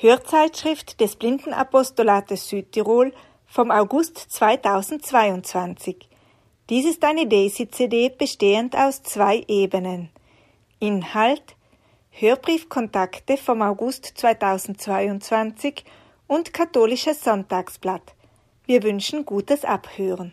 Hörzeitschrift des Blindenapostolates Südtirol vom August 2022. Dies ist eine Daisy-CD bestehend aus zwei Ebenen. Inhalt Hörbriefkontakte vom August 2022 und Katholisches Sonntagsblatt. Wir wünschen gutes Abhören.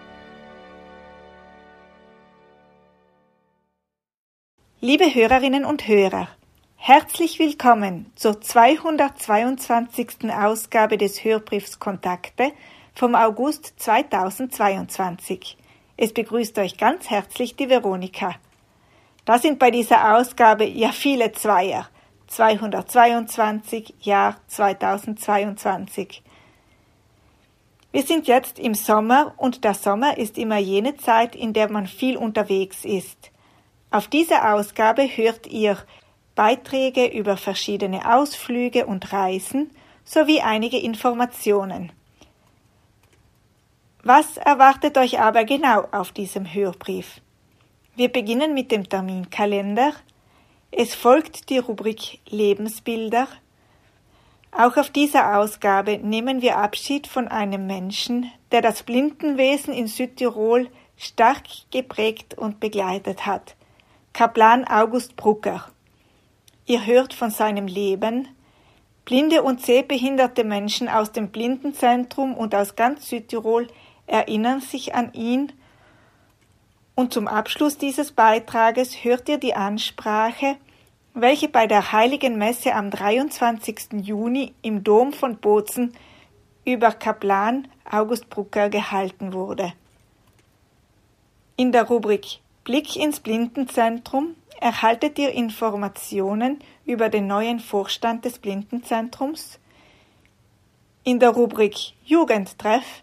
Liebe Hörerinnen und Hörer, herzlich willkommen zur 222. Ausgabe des Hörbriefs Kontakte vom August 2022. Es begrüßt euch ganz herzlich die Veronika. Da sind bei dieser Ausgabe ja viele Zweier. 222, Jahr 2022. Wir sind jetzt im Sommer und der Sommer ist immer jene Zeit, in der man viel unterwegs ist. Auf dieser Ausgabe hört ihr Beiträge über verschiedene Ausflüge und Reisen sowie einige Informationen. Was erwartet euch aber genau auf diesem Hörbrief? Wir beginnen mit dem Terminkalender. Es folgt die Rubrik Lebensbilder. Auch auf dieser Ausgabe nehmen wir Abschied von einem Menschen, der das Blindenwesen in Südtirol stark geprägt und begleitet hat. Kaplan August Brucker. Ihr hört von seinem Leben. Blinde und sehbehinderte Menschen aus dem Blindenzentrum und aus ganz Südtirol erinnern sich an ihn. Und zum Abschluss dieses Beitrages hört ihr die Ansprache, welche bei der Heiligen Messe am 23. Juni im Dom von Bozen über Kaplan August Brucker gehalten wurde. In der Rubrik Blick ins Blindenzentrum erhaltet ihr Informationen über den neuen Vorstand des Blindenzentrums. In der Rubrik Jugendtreff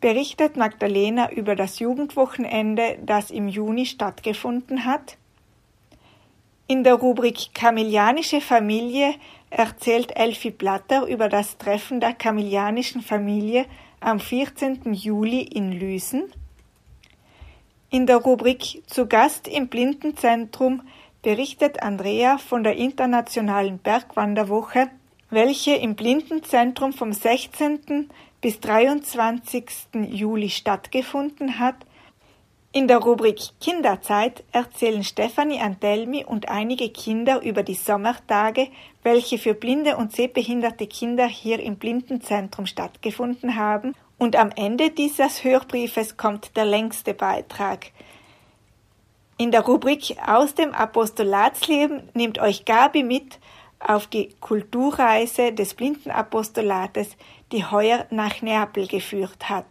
berichtet Magdalena über das Jugendwochenende, das im Juni stattgefunden hat. In der Rubrik Kamillianische Familie erzählt Elfi Blatter über das Treffen der kamillianischen Familie am 14. Juli in Lüsen. In der Rubrik Zu Gast im Blindenzentrum berichtet Andrea von der Internationalen Bergwanderwoche, welche im Blindenzentrum vom 16. bis 23. Juli stattgefunden hat. In der Rubrik Kinderzeit erzählen Stefanie Antelmi und einige Kinder über die Sommertage, welche für blinde und sehbehinderte Kinder hier im Blindenzentrum stattgefunden haben und am Ende dieses Hörbriefes kommt der längste Beitrag. In der Rubrik Aus dem Apostolatsleben nimmt euch Gabi mit auf die Kulturreise des Blindenapostolates, die heuer nach Neapel geführt hat.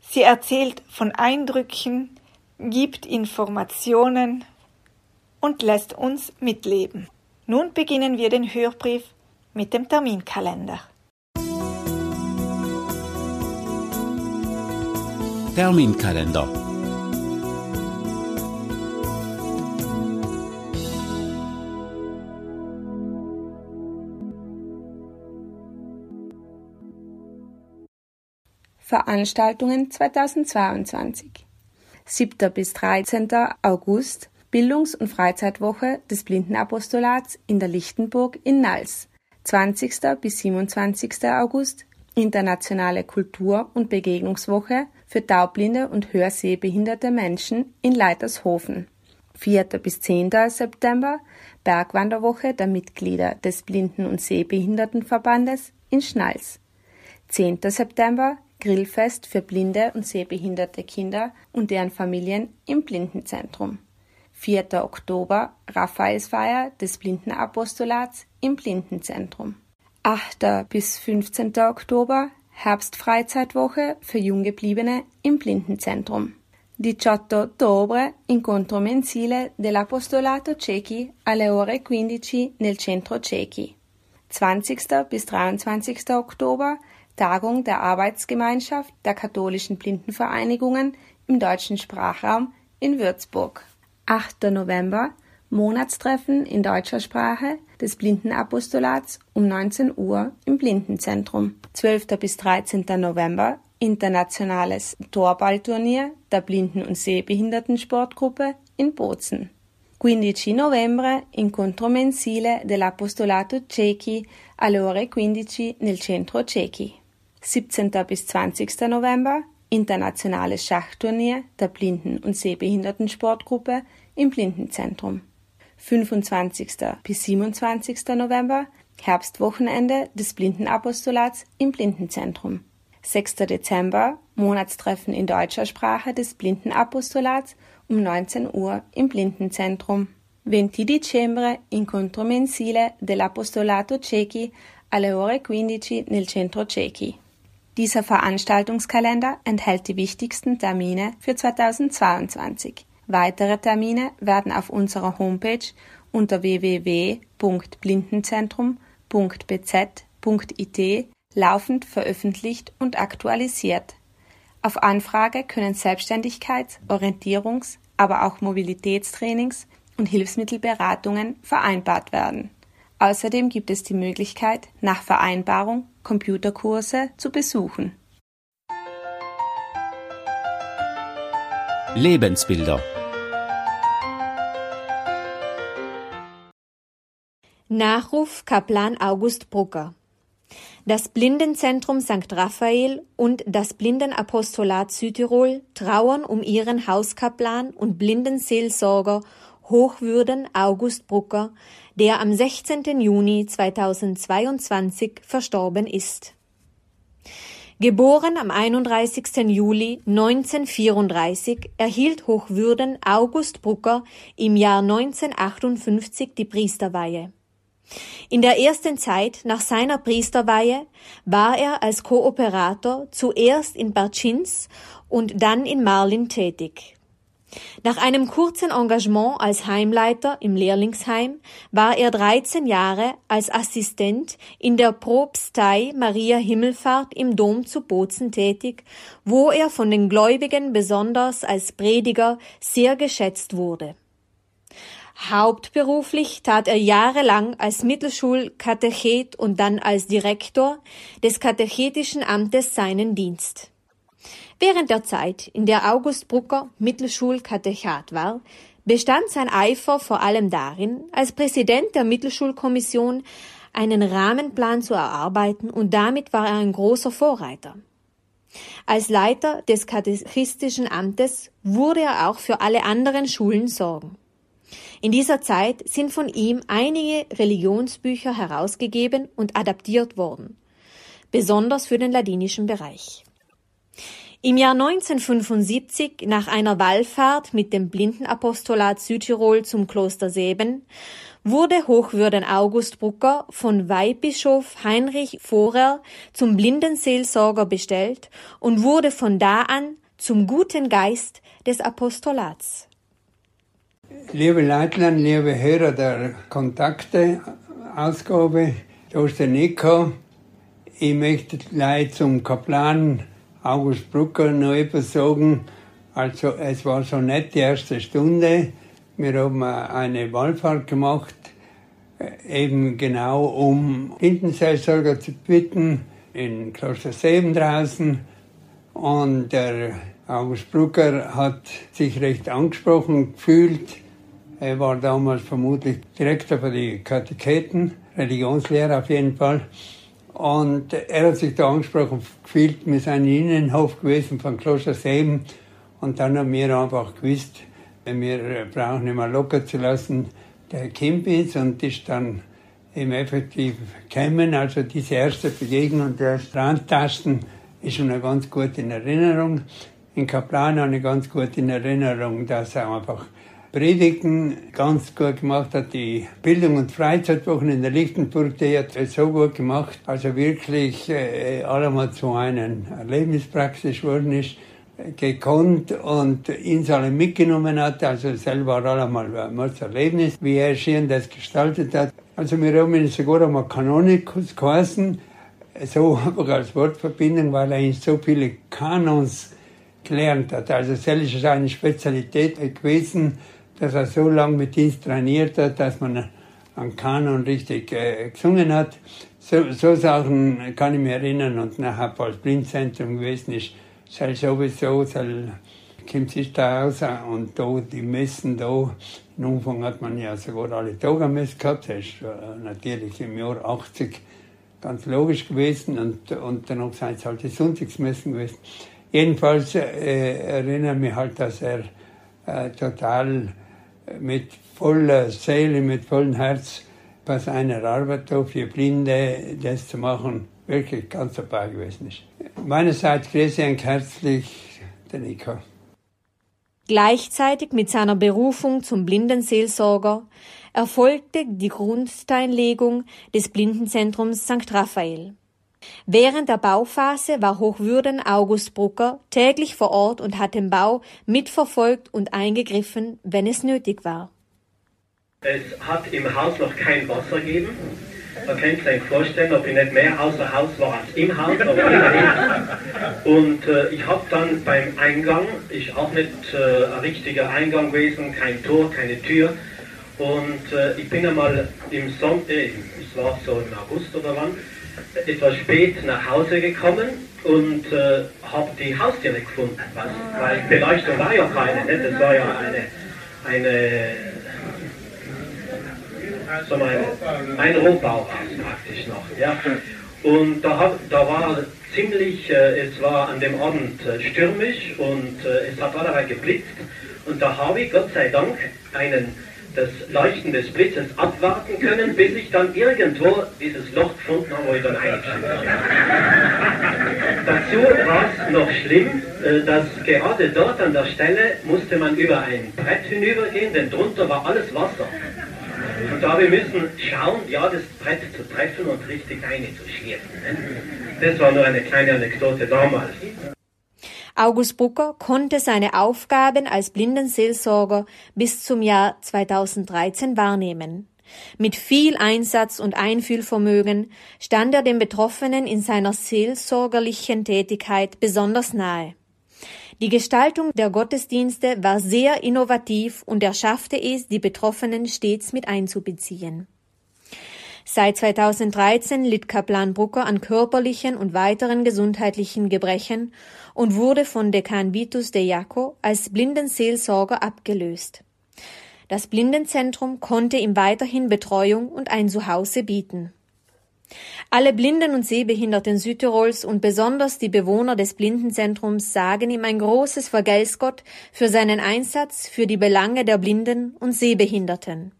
Sie erzählt von Eindrücken, gibt Informationen und lässt uns mitleben. Nun beginnen wir den Hörbrief mit dem Terminkalender. Terminkalender. Veranstaltungen 2022 7. bis 13. August Bildungs- und Freizeitwoche des Blindenapostolats in der Lichtenburg in Nals. 20. bis 27. August Internationale Kultur- und Begegnungswoche für taubblinde und hörsehbehinderte Menschen in Leitershofen. 4. bis 10. September Bergwanderwoche der Mitglieder des Blinden- und Sehbehindertenverbandes in Schnals. 10. September Grillfest für blinde und sehbehinderte Kinder und deren Familien im Blindenzentrum. 4. Oktober Raphaelsfeier des Blindenapostolats im Blindenzentrum. 8. bis 15. Oktober Herbstfreizeitwoche für Junggebliebene im Blindenzentrum. 18 ottobre incontro mensile dell'Apostolato Ciechi alle ore 15 nel Centro Ciechi. 20. bis 23. Oktober Tagung der Arbeitsgemeinschaft der katholischen Blindenvereinigungen im deutschen Sprachraum in Würzburg. 8. November Monatstreffen in deutscher Sprache des Blindenapostolats um 19 Uhr im Blindenzentrum. 12. bis 13. November Internationales Torballturnier der Blinden- und Sehbehindertensportgruppe in Bozen. 15 novembre incontro mensile dell'Apostolato Ciechi alle ore 15 nel centro Ciechi. 17. bis 20. November Internationales Schachturnier der Blinden- und Sehbehindertensportgruppe im Blindenzentrum. 25. bis 27. November Herbstwochenende des Blindenapostolats im Blindenzentrum. 6. Dezember Monatstreffen in deutscher Sprache des Blindenapostolats um 19 Uhr im Blindenzentrum. 20 dicembre incontro mensile dell'Apostolato Ciechi alle ore 15 nel centro Ciechi. Dieser Veranstaltungskalender enthält die wichtigsten Termine für 2022. Weitere Termine werden auf unserer Homepage unter www.blindenzentrum.bz.it laufend veröffentlicht und aktualisiert. Auf Anfrage können Selbstständigkeits-, Orientierungs-, aber auch Mobilitätstrainings und Hilfsmittelberatungen vereinbart werden. Außerdem gibt es die Möglichkeit, nach Vereinbarung Computerkurse zu besuchen. Lebensbilder Nachruf Kaplan August Brucker Das Blindenzentrum St. Raphael und das Blindenapostolat Südtirol trauern um ihren Hauskaplan und Blindenseelsorger Hochwürden August Brucker, der am 16. Juni 2022 verstorben ist. Geboren am 31. Juli 1934 erhielt Hochwürden August Brucker im Jahr 1958 die Priesterweihe. In der ersten Zeit nach seiner Priesterweihe war er als Kooperator zuerst in Bartschins und dann in Marlin tätig. Nach einem kurzen Engagement als Heimleiter im Lehrlingsheim war er 13 Jahre als Assistent in der Propstei Maria Himmelfahrt im Dom zu Bozen tätig, wo er von den Gläubigen besonders als Prediger sehr geschätzt wurde. Hauptberuflich tat er jahrelang als Mittelschulkatechet und dann als Direktor des katechetischen Amtes seinen Dienst. Während der Zeit, in der August Brucker Mittelschulkatechat war, bestand sein Eifer vor allem darin, als Präsident der Mittelschulkommission einen Rahmenplan zu erarbeiten und damit war er ein großer Vorreiter. Als Leiter des katechistischen Amtes wurde er auch für alle anderen Schulen sorgen. In dieser Zeit sind von ihm einige Religionsbücher herausgegeben und adaptiert worden, besonders für den ladinischen Bereich. Im Jahr 1975, nach einer Wallfahrt mit dem Blindenapostolat Südtirol zum Kloster Seben, wurde Hochwürden August Brucker von Weihbischof Heinrich Vorer zum Blindenseelsorger bestellt und wurde von da an zum guten Geist des Apostolats. Liebe Leitland, liebe Hörer der Kontakte-Ausgabe, da Nico. Ich möchte gleich zum Kaplan August Brucker noch etwas sagen. Also, es war so nett die erste Stunde. Wir haben eine Wallfahrt gemacht, eben genau um Blindenseelsorger zu bitten, in Kloster Seben draußen. Und der August Brucker hat sich recht angesprochen gefühlt er war damals vermutlich Direktor für die Katecheten, Religionslehrer auf jeden Fall. Und er hat sich da angesprochen gefühlt, wir sind in Innenhof gewesen von Kloster Seben. Und dann haben wir einfach gewusst, wir brauchen nicht mehr locker zu lassen, der ist und ist dann eben effektiv gekommen. Also diese erste Begegnung der Strandtasten ist schon ganz gut in Erinnerung. In Kaplan eine ganz gut in Erinnerung, dass er einfach Predigten ganz gut gemacht hat. Die Bildung- und Freizeitwochen in der Lichtenburg, die hat es so gut gemacht. Also wirklich äh, allemal zu einer Erlebnispraxis geworden ist gekonnt und ihn alle mitgenommen hat. Also selber allemal ein Erlebnis, wie er schön das gestaltet hat. Also wir haben ihn sogar einmal Kanonikus geheißen, so einfach als Wortverbindung, weil er in so viele Kanons gelernt hat. Also das ist eine Spezialität gewesen, dass er so lange mit uns trainiert hat, dass man einen Kanon richtig äh, gesungen hat. So, so Sachen kann ich mich erinnern und nachher als Blindzentrum gewesen ist, soll sowieso, soll, kommt sich da raus und da, die Messen da, im Umfang hat man ja sogar alle Tage Messe gehabt, das ist äh, natürlich im Jahr 80 ganz logisch gewesen und, und dann sind es halt die Sonntagsmessen gewesen. Jedenfalls äh, erinnere mich halt, dass er äh, total mit voller Seele, mit vollem Herz bei seiner Arbeit da für Blinde das zu machen, wirklich ganz dabei gewesen ist. Meinerseits grüße ich herzlich den Nico. Gleichzeitig mit seiner Berufung zum Blindenseelsorger erfolgte die Grundsteinlegung des Blindenzentrums St. Raphael. Während der Bauphase war Hochwürden August Brucker täglich vor Ort und hat den Bau mitverfolgt und eingegriffen, wenn es nötig war. Es hat im Haus noch kein Wasser gegeben. Man kann sich vorstellen, ob ich nicht mehr außer Haus war als im Haus. Und äh, ich habe dann beim Eingang, ist auch nicht äh, ein richtiger Eingang gewesen, kein Tor, keine Tür. Und äh, ich bin einmal im Sommer, äh, es war so im August oder wann, etwas spät nach Hause gekommen und äh, habe die Haustür nicht gefunden, was, weil Beleuchtung war ja keine, ne? das war ja eine, eine so ein, ein Rohbauhaus praktisch noch. Ja. Und da, hab, da war ziemlich, äh, es war an dem Abend äh, stürmisch und äh, es hat allerlei geblitzt und da habe ich Gott sei Dank einen das Leuchten des Blitzes abwarten können, bis ich dann irgendwo dieses Loch gefunden habe, wo ich dann eingeschrieben habe. Dazu war es noch schlimm, äh, dass gerade dort an der Stelle musste man über ein Brett hinübergehen, denn drunter war alles Wasser. Und da wir müssen schauen, ja, das Brett zu treffen und richtig einzuschließen. Ne? Das war nur eine kleine Anekdote damals. August Brucker konnte seine Aufgaben als Blindenseelsorger bis zum Jahr 2013 wahrnehmen. Mit viel Einsatz und Einfühlvermögen stand er den Betroffenen in seiner seelsorgerlichen Tätigkeit besonders nahe. Die Gestaltung der Gottesdienste war sehr innovativ und er schaffte es, die Betroffenen stets mit einzubeziehen. Seit 2013 litt Kaplan Brucker an körperlichen und weiteren gesundheitlichen Gebrechen und wurde von Dekan Vitus de Jaco als Blindenseelsorger abgelöst. Das Blindenzentrum konnte ihm weiterhin Betreuung und ein Zuhause bieten. Alle Blinden und Sehbehinderten Südtirols und besonders die Bewohner des Blindenzentrums sagen ihm ein großes Vergelt's Gott für seinen Einsatz für die Belange der Blinden und Sehbehinderten.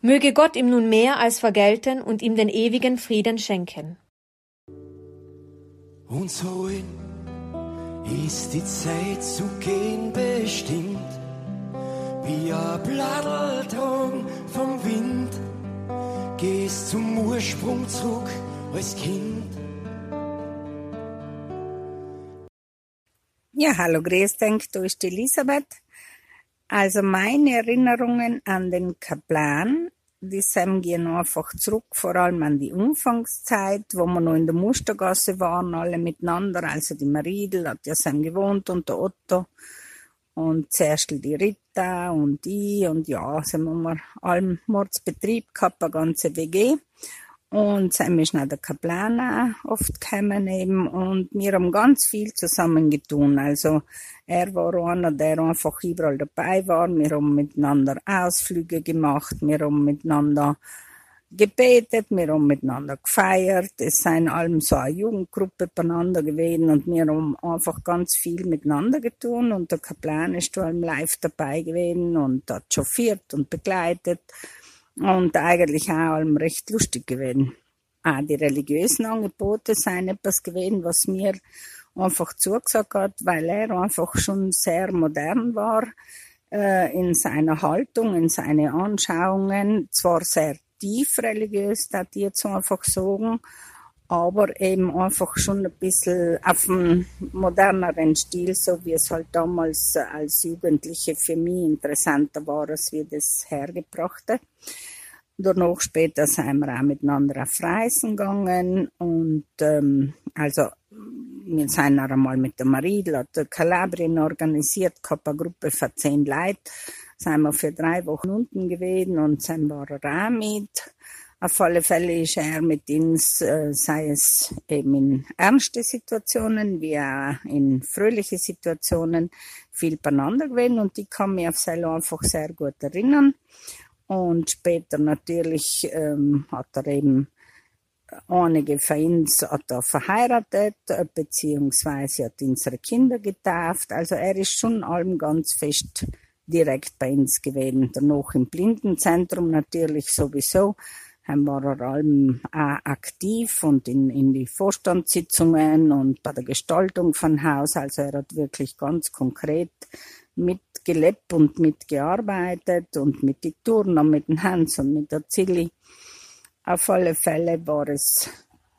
Möge Gott ihm nun mehr als vergelten und ihm den ewigen Frieden schenken. Und so ist die Zeit zu gehen bestimmt, wie ein Bladelton vom Wind, gehst zum Ursprung zurück als Kind. Ja, hallo, grüß dich, da ist Elisabeth. Also meine Erinnerungen an den Kaplan, die sind gehen einfach zurück, vor allem an die Anfangszeit, wo wir noch in der Mustergasse waren, alle miteinander. Also die Maridel hat ja sein gewohnt und der Otto und zuerst die Rita und ich und ja, sind wir allem Mordsbetrieb gehabt, eine ganze WG. Und sind ist noch der Kaplan oft gekommen eben. Und wir haben ganz viel zusammen getan. Also er war einer, der einfach überall dabei war. Wir haben miteinander Ausflüge gemacht, wir haben miteinander gebetet, wir haben miteinander gefeiert. Es sind allem so eine Jugendgruppe beieinander gewesen. Und wir haben einfach ganz viel miteinander getan und der Kaplan ist allem live dabei gewesen. Und hat chauffiert und begleitet und eigentlich auch allem recht lustig gewesen. Auch die religiösen Angebote sind etwas gewesen, was mir einfach zugesagt hat, weil er einfach schon sehr modern war. äh, in seiner Haltung, in seine Anschauungen, zwar sehr tief religiös, da die jetzt einfach sagen, aber eben einfach schon ein bisschen auf einem moderneren Stil, so wie es halt damals als Jugendliche für mich interessanter war, als wir das hergebracht Danach später sind wir auch miteinander auf Reisen gegangen und ähm, also wir sind noch einmal mit der Marie de Kalabrien organisiert, gehabt, eine Gruppe von zehn Leuten, sind wir für drei Wochen unten gewesen und sind wir auch mit. Auf alle Fälle ist er mit uns, äh, sei es eben in ernste Situationen wie auch in fröhliche Situationen, viel beieinander gewesen und ich kann mich auf Selo einfach sehr gut erinnern. Und später natürlich ähm, hat er eben einige von uns hat er verheiratet, beziehungsweise hat unsere Kinder getauft. Also er ist schon allem ganz fest direkt bei uns gewesen. Danach im Blindenzentrum natürlich sowieso war er allem auch aktiv und in, in die Vorstandssitzungen und bei der Gestaltung von Haus. Also er hat wirklich ganz konkret mitgelebt und mitgearbeitet und mit die Turner, mit dem Hans und mit der Zilli. Auf alle Fälle war es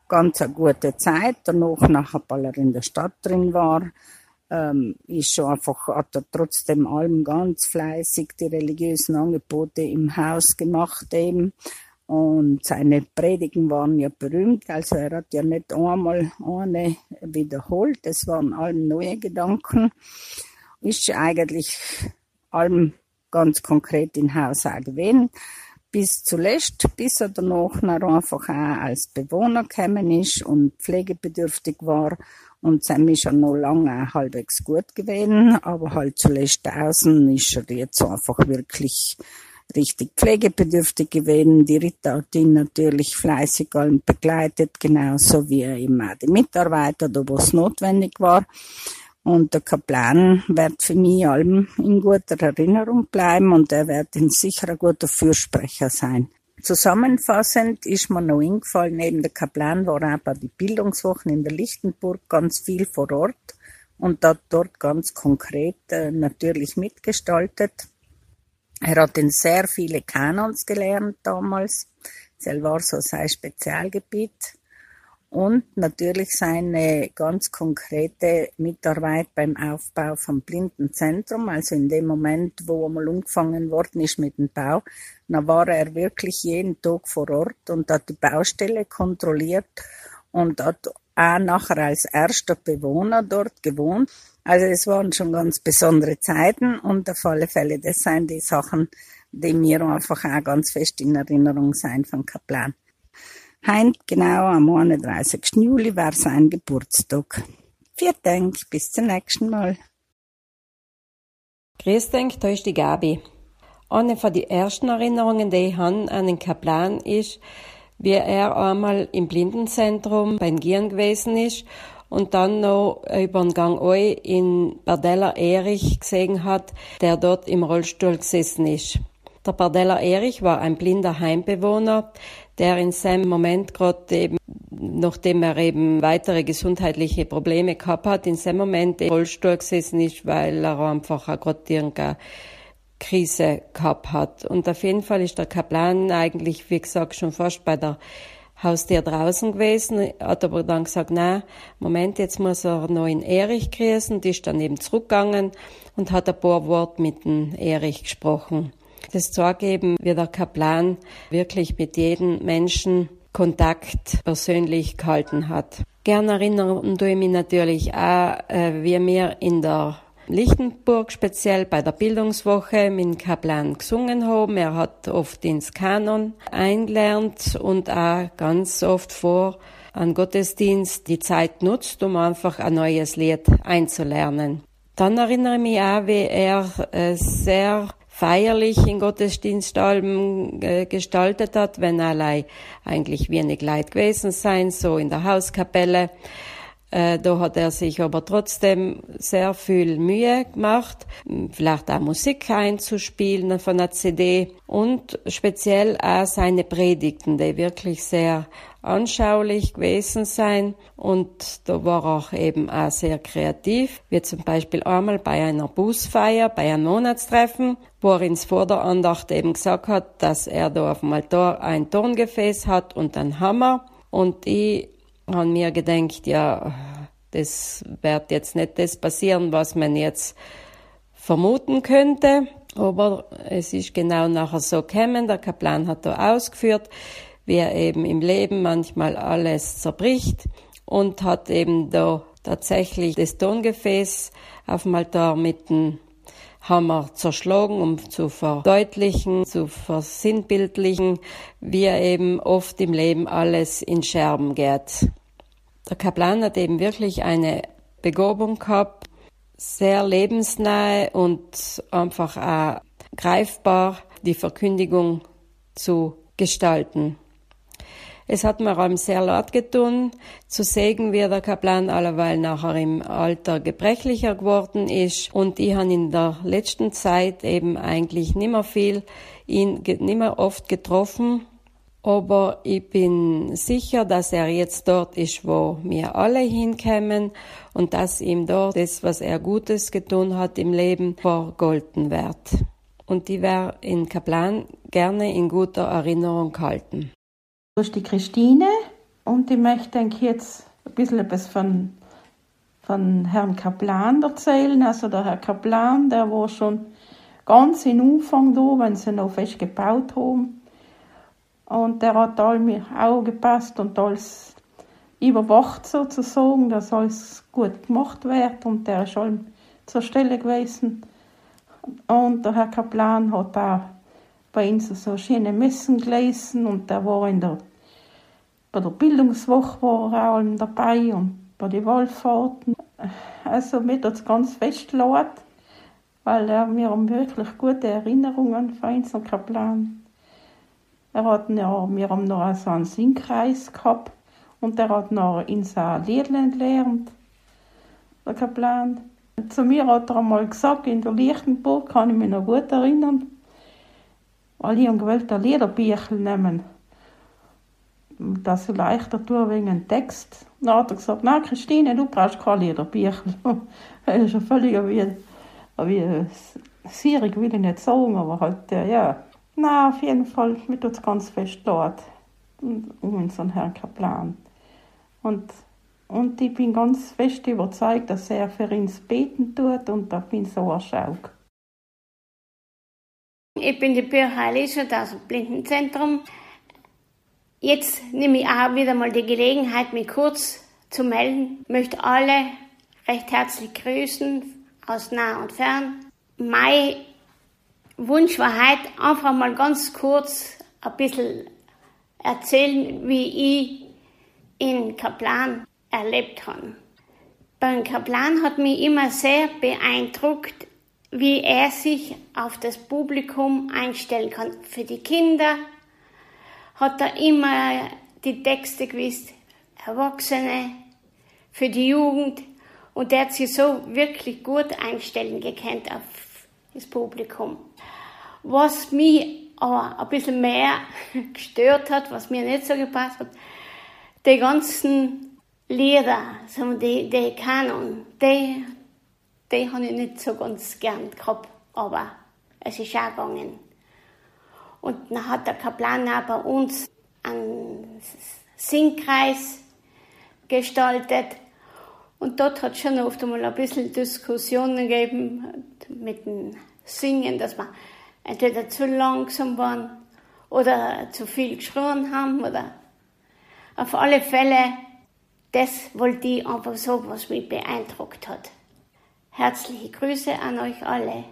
ganz eine gute Zeit. Danach, nachher, weil er in der Stadt drin war, ähm, ist schon einfach, hat er trotzdem allem ganz fleißig die religiösen Angebote im Haus gemacht eben. Und seine Predigen waren ja berühmt, also er hat ja nicht einmal eine wiederholt, es waren allem neue Gedanken ist eigentlich allem ganz konkret in Haus auch gewesen. Bis zuletzt, bis er danach noch einfach auch als Bewohner gekommen ist und pflegebedürftig war. Und sein ist er noch lange auch halbwegs gut gewesen, aber halt zuletzt außen ist er jetzt einfach wirklich richtig pflegebedürftig gewesen. Die Rita hat ihn natürlich fleißig allem begleitet, genauso wie eben auch die Mitarbeiter, da wo es notwendig war. Und der Kaplan wird für mich allem in guter Erinnerung bleiben und er wird ein sicher ein guter Fürsprecher sein. Zusammenfassend ist mir noch eingefallen, neben der Kaplan war auch bei den Bildungswochen in der Lichtenburg ganz viel vor Ort und hat dort ganz konkret äh, natürlich mitgestaltet. Er hat in sehr viele Kanons gelernt damals. Das war so sein Spezialgebiet und natürlich seine ganz konkrete Mitarbeit beim Aufbau vom Blindenzentrum. Also in dem Moment, wo mal umgefangen worden ist mit dem Bau, da war er wirklich jeden Tag vor Ort und hat die Baustelle kontrolliert und hat auch nachher als erster Bewohner dort gewohnt. Also es waren schon ganz besondere Zeiten und auf alle Fälle, das sind die Sachen, die mir einfach auch ganz fest in Erinnerung sein von Kaplan. Heint genau am 31. Juli war sein Geburtstag. Vielen Dank, bis zum nächsten Mal. Grüß dich, da ist die Gabi. Eine von den ersten Erinnerungen, die ich habe an den Kaplan ist, wie er einmal im Blindenzentrum beim Gieren gewesen ist und dann noch über den Gang Eu in Bardella Erich gesehen hat, der dort im Rollstuhl gesessen ist. Der Bardella Erich war ein blinder Heimbewohner, der in seinem Moment gerade eben, nachdem er eben weitere gesundheitliche Probleme gehabt hat, in seinem Moment im Rollstuhl gesessen ist, weil er einfach gerade irgendeine Krise gehabt hat. Und auf jeden Fall ist der Kaplan eigentlich, wie gesagt, schon fast bei der Haustier draußen gewesen, hat aber dann gesagt, na, Moment, jetzt muss er noch in Erich grüßen, und ist dann eben zurückgegangen und hat ein paar Worte mit dem Erich gesprochen. Das zugeben, wie der Kaplan wirklich mit jedem Menschen Kontakt persönlich gehalten hat. Gern erinnern ich mich natürlich auch, äh, wie wir in der Lichtenburg speziell bei der Bildungswoche mit Kaplan gesungen haben. Er hat oft ins Kanon eingelernt und auch ganz oft vor an Gottesdienst die Zeit nutzt, um einfach ein neues Lied einzulernen. Dann erinnere ich mich auch, wie er äh, sehr feierlich in Gottesdienstalben äh, gestaltet hat, wenn allein eigentlich wenig Leid gewesen sein, so in der Hauskapelle. Äh, da hat er sich aber trotzdem sehr viel Mühe gemacht, vielleicht auch Musik einzuspielen von der CD und speziell auch seine Predigten, die wirklich sehr anschaulich gewesen sein. Und da war er eben auch sehr kreativ, wie zum Beispiel einmal bei einer Busfeier, bei einem Monatstreffen, wo er ins Vorderandacht eben gesagt hat, dass er da auf dem Altar ein Tongefäß hat und einen Hammer. Und ich habe mir gedacht, ja, das wird jetzt nicht das passieren, was man jetzt vermuten könnte. Aber es ist genau nachher so gekommen. Der Kaplan hat da ausgeführt, wie er eben im Leben manchmal alles zerbricht und hat eben da tatsächlich das Tongefäß auf dem Altar mit dem Hammer zerschlagen, um zu verdeutlichen, zu versinnbildlichen, wie er eben oft im Leben alles in Scherben geht. Der Kaplan hat eben wirklich eine Begabung gehabt, sehr lebensnahe und einfach auch greifbar die Verkündigung zu gestalten. Es hat mir allem sehr leid getun, zu sehen, wie der Kaplan alleweil nachher im Alter gebrechlicher geworden ist. Und ich habe in der letzten Zeit eben eigentlich nimmer viel, ihn nimmer oft getroffen. Aber ich bin sicher, dass er jetzt dort ist, wo wir alle hinkommen und dass ihm dort das, was er Gutes getan hat im Leben, vergolten wird. Und die wäre in Kaplan gerne in guter Erinnerung gehalten. Das ist die Christine und ich möchte denke jetzt ein bisschen etwas von, von Herrn Kaplan erzählen. Also der Herr Kaplan, der war schon ganz in Umfang da, wenn sie noch fest gebaut haben. Und der hat all mir auch gepasst und alles überwacht sozusagen, dass alles gut gemacht wird und der ist allem zur Stelle gewesen. Und der Herr Kaplan hat auch bei uns so schöne Messen gelesen und der war in der bei der Bildungswoche war auch dabei und bei den Wallfahrten. Also mir hat es ganz fest leid, weil er mir wirklich gute Erinnerungen von unseren Kaplan. Er hat ja, wir haben noch so einen Singkreis gehabt und er hat noch in ein Liedlein gelernt, der Kaplan. Zu mir hat er einmal gesagt, in der Lichtenburg kann ich mich noch gut erinnern, weil ich gewollt ein Liederbüchel nehmen dass ich leichter tue wegen einem Text. Dann hat er gesagt, na Christine, du brauchst kein Liederbüchel. das ist ja völlig wie, wie Sierig will ich nicht sagen, aber halt, ja. Na, auf jeden Fall, mir tut es ganz fest dort. Um unseren Herrn Kaplan. Und, und ich bin ganz fest überzeugt, dass er für uns beten tut und da bin so erschaukt. Ich bin die Bircha Elisabeth aus dem Blindenzentrum. Jetzt nehme ich auch wieder mal die Gelegenheit, mich kurz zu melden. Ich möchte alle recht herzlich grüßen, aus nah und fern. Mein Wunsch war heute einfach mal ganz kurz ein bisschen erzählen, wie ich in Kaplan erlebt habe. Beim Kaplan hat mich immer sehr beeindruckt, wie er sich auf das Publikum einstellen kann. Für die Kinder, hat er immer die Texte gewusst, Erwachsene, für die Jugend. Und er hat sich so wirklich gut einstellen gekannt auf das Publikum. Was mich aber ein bisschen mehr gestört hat, was mir nicht so gepasst hat, die ganzen Lieder, die, die Kanon, die, die habe ich nicht so ganz gern gehabt, aber es ist auch gegangen. Und dann hat der Kaplan auch bei uns einen Singkreis gestaltet. Und dort hat es schon oft einmal ein bisschen Diskussionen gegeben mit dem Singen, dass wir entweder zu langsam waren oder zu viel geschrien haben oder auf alle Fälle, das wollte ich einfach so, was mich beeindruckt hat. Herzliche Grüße an euch alle.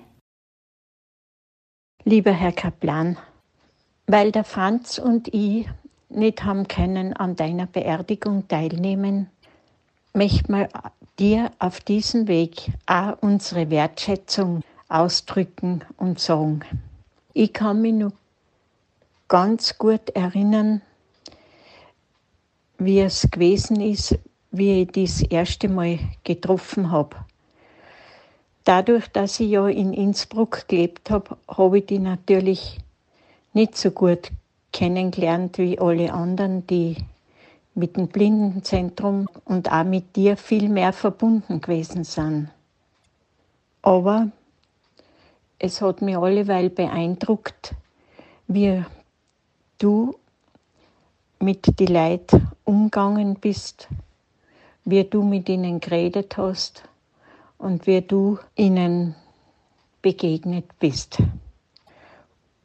Lieber Herr Kaplan, weil der Franz und ich nicht haben können an deiner Beerdigung teilnehmen, möchten wir dir auf diesem Weg auch unsere Wertschätzung ausdrücken und sagen. Ich kann mich noch ganz gut erinnern, wie es gewesen ist, wie ich das erste Mal getroffen habe. Dadurch, dass ich ja in Innsbruck gelebt habe, habe ich die natürlich nicht so gut kennengelernt wie alle anderen, die mit dem Blindenzentrum und auch mit dir viel mehr verbunden gewesen sind. Aber es hat mich alleweil beeindruckt, wie du mit den Leuten umgegangen bist, wie du mit ihnen geredet hast und wie du ihnen begegnet bist.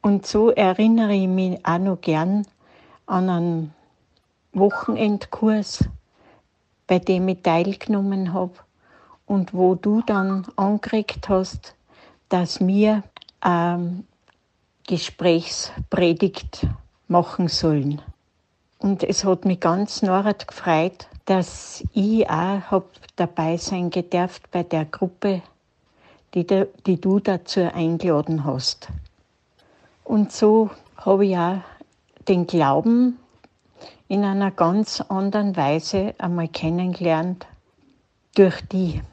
Und so erinnere ich mich auch noch gern an einen Wochenendkurs, bei dem ich teilgenommen habe und wo du dann angeregt hast, dass wir ähm, Gesprächspredigt machen sollen. Und es hat mich ganz narrt gefreut, dass ich auch hab dabei sein gedurft bei der Gruppe, die, de, die du dazu eingeladen hast. Und so habe ich auch den Glauben in einer ganz anderen Weise einmal kennengelernt durch die.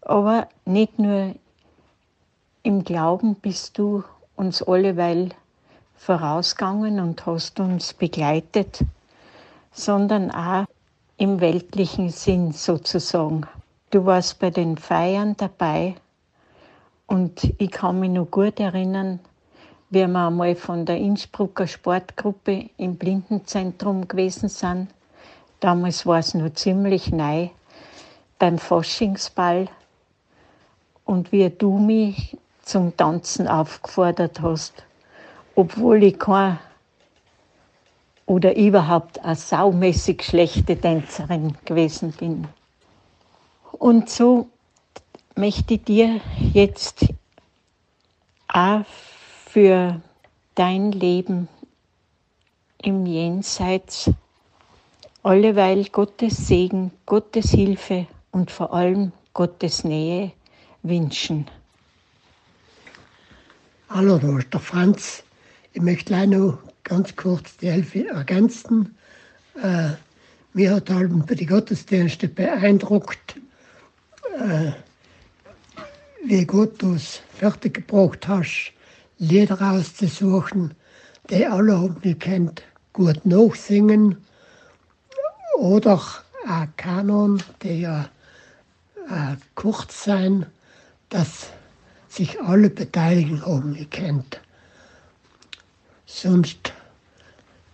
Aber nicht nur im Glauben bist du uns alleweil vorausgegangen und hast uns begleitet, sondern auch im weltlichen Sinn sozusagen. Du warst bei den Feiern dabei und ich kann mich noch gut erinnern, wie wir einmal von der Innsbrucker Sportgruppe im Blindenzentrum gewesen sind. Damals war es noch ziemlich neu beim Faschingsball und wie du mich zum Tanzen aufgefordert hast, obwohl ich kein oder überhaupt eine saumäßig schlechte Tänzerin gewesen bin. Und so möchte ich dir jetzt auch für dein Leben im Jenseits alleweil Gottes Segen, Gottes Hilfe und vor allem Gottes Nähe wünschen. Hallo, da ist der Franz. Ich möchte gleich noch ganz kurz die Hilfe ergänzen. Äh, mir hat halt bei den Gottesdiensten beeindruckt, äh, wie gut du es fertiggebracht hast, Lieder auszusuchen, die alle haben gekannt, gut nachsingen. Oder ein Kanon, die ja äh, kurz sein, dass sich alle beteiligen haben gekannt. Sonst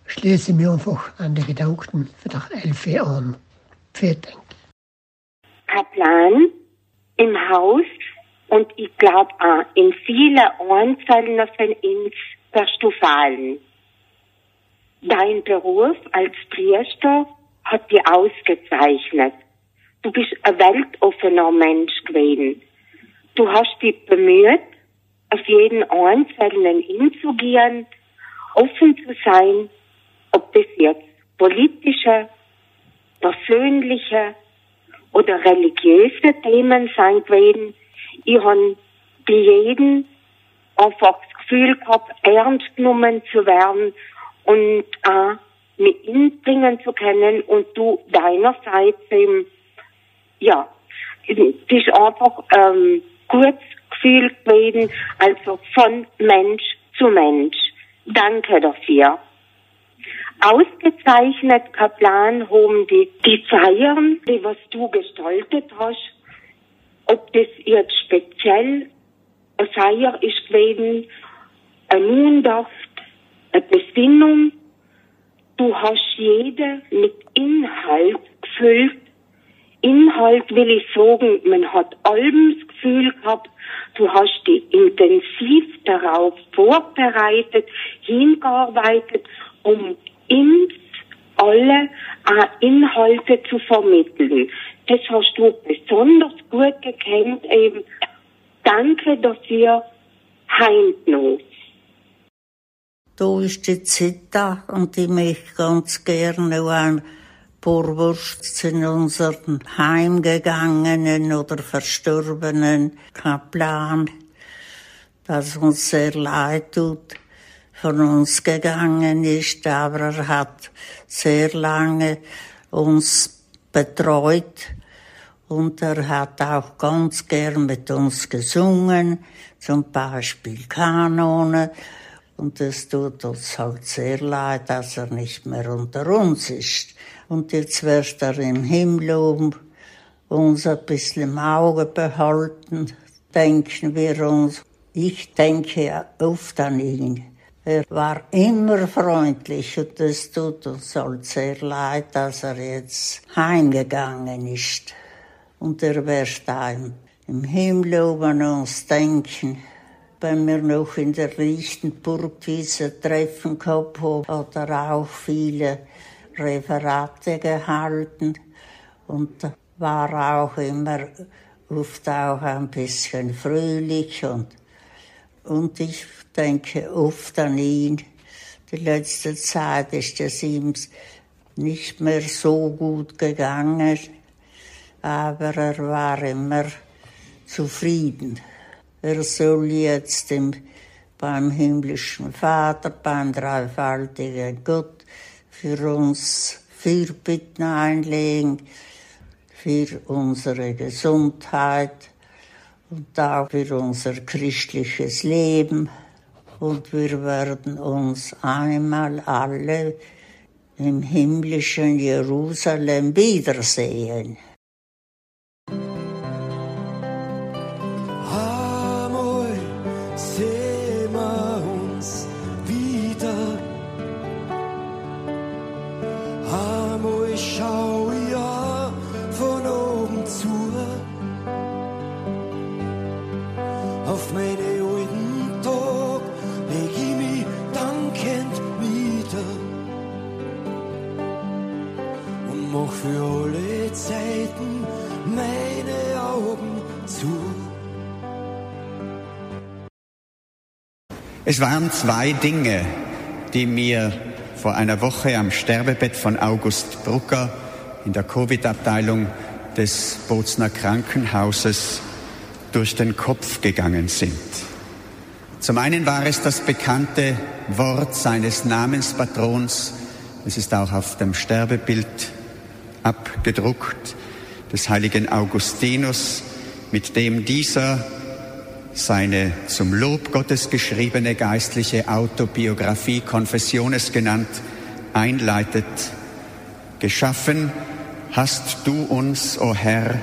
schließe ich mich einfach an die Gedanken für Elfe an. Vielen Dank. Kaplan im Haus und ich glaube auch in vielen Einzelnen von uns Verstufalen. Dein Beruf als Priester hat dich ausgezeichnet. Du bist ein weltoffener Mensch gewesen. Du hast dich bemüht, auf jeden Einzelnen hinzugehen, offen zu sein, ob das jetzt politische, persönliche oder religiöse Themen sein gewesen, ich habe bei jedem einfach das Gefühl gehabt, ernst genommen zu werden und auch mit inbringen zu können und du deinerseits eben, ja, es ist einfach ähm, gutes Gefühl gewesen, also von Mensch zu Mensch. Danke dafür. Ausgezeichnet Kaplan haben die, die Feiern, die was du gestaltet hast, ob das jetzt speziell eine Feier ist gewesen, eine Mundacht, eine Besinnung. Du hast jede mit Inhalt gefüllt. Inhalt will ich sagen, man hat allem das Gefühl gehabt, du hast dich intensiv darauf vorbereitet, hingearbeitet, um ins alle Inhalte zu vermitteln das hast du besonders gut gekannt eben. Danke dafür, Heimtnos. Da ist die Zita und ich möchte ganz gerne auch ein paar Wurst in unseren Heimgegangenen oder Verstorbenen Kaplan, das uns sehr leid tut, von uns gegangen ist, aber er hat sehr lange uns betreut und er hat auch ganz gern mit uns gesungen, zum Beispiel Kanone Und es tut uns halt sehr leid, dass er nicht mehr unter uns ist. Und jetzt wird er im Himmel um uns ein bisschen im Auge behalten, denken wir uns. Ich denke oft an ihn. Er war immer freundlich und es tut uns halt sehr leid, dass er jetzt heimgegangen ist. Und er wird da im, im Himmel oben uns denken wenn wir noch in der Lichtenburg diese Treffen gehabt haben, hat er auch viele Referate gehalten und war auch immer oft auch ein bisschen fröhlich und, und ich denke oft an ihn. Die letzte Zeit ist es ihm nicht mehr so gut gegangen, aber er war immer zufrieden. Er soll jetzt im, beim himmlischen Vater, beim dreifaltigen Gott für uns Fürbitten einlegen, für unsere Gesundheit und auch für unser christliches Leben. Und wir werden uns einmal alle im himmlischen Jerusalem wiedersehen. Es waren zwei Dinge, die mir vor einer Woche am Sterbebett von August Brucker in der Covid-Abteilung des Bozner Krankenhauses durch den Kopf gegangen sind. Zum einen war es das bekannte Wort seines Namenspatrons, es ist auch auf dem Sterbebild abgedruckt, des heiligen Augustinus, mit dem dieser seine zum Lob Gottes geschriebene geistliche Autobiografie Confessiones genannt, einleitet. Geschaffen hast du uns, o oh Herr,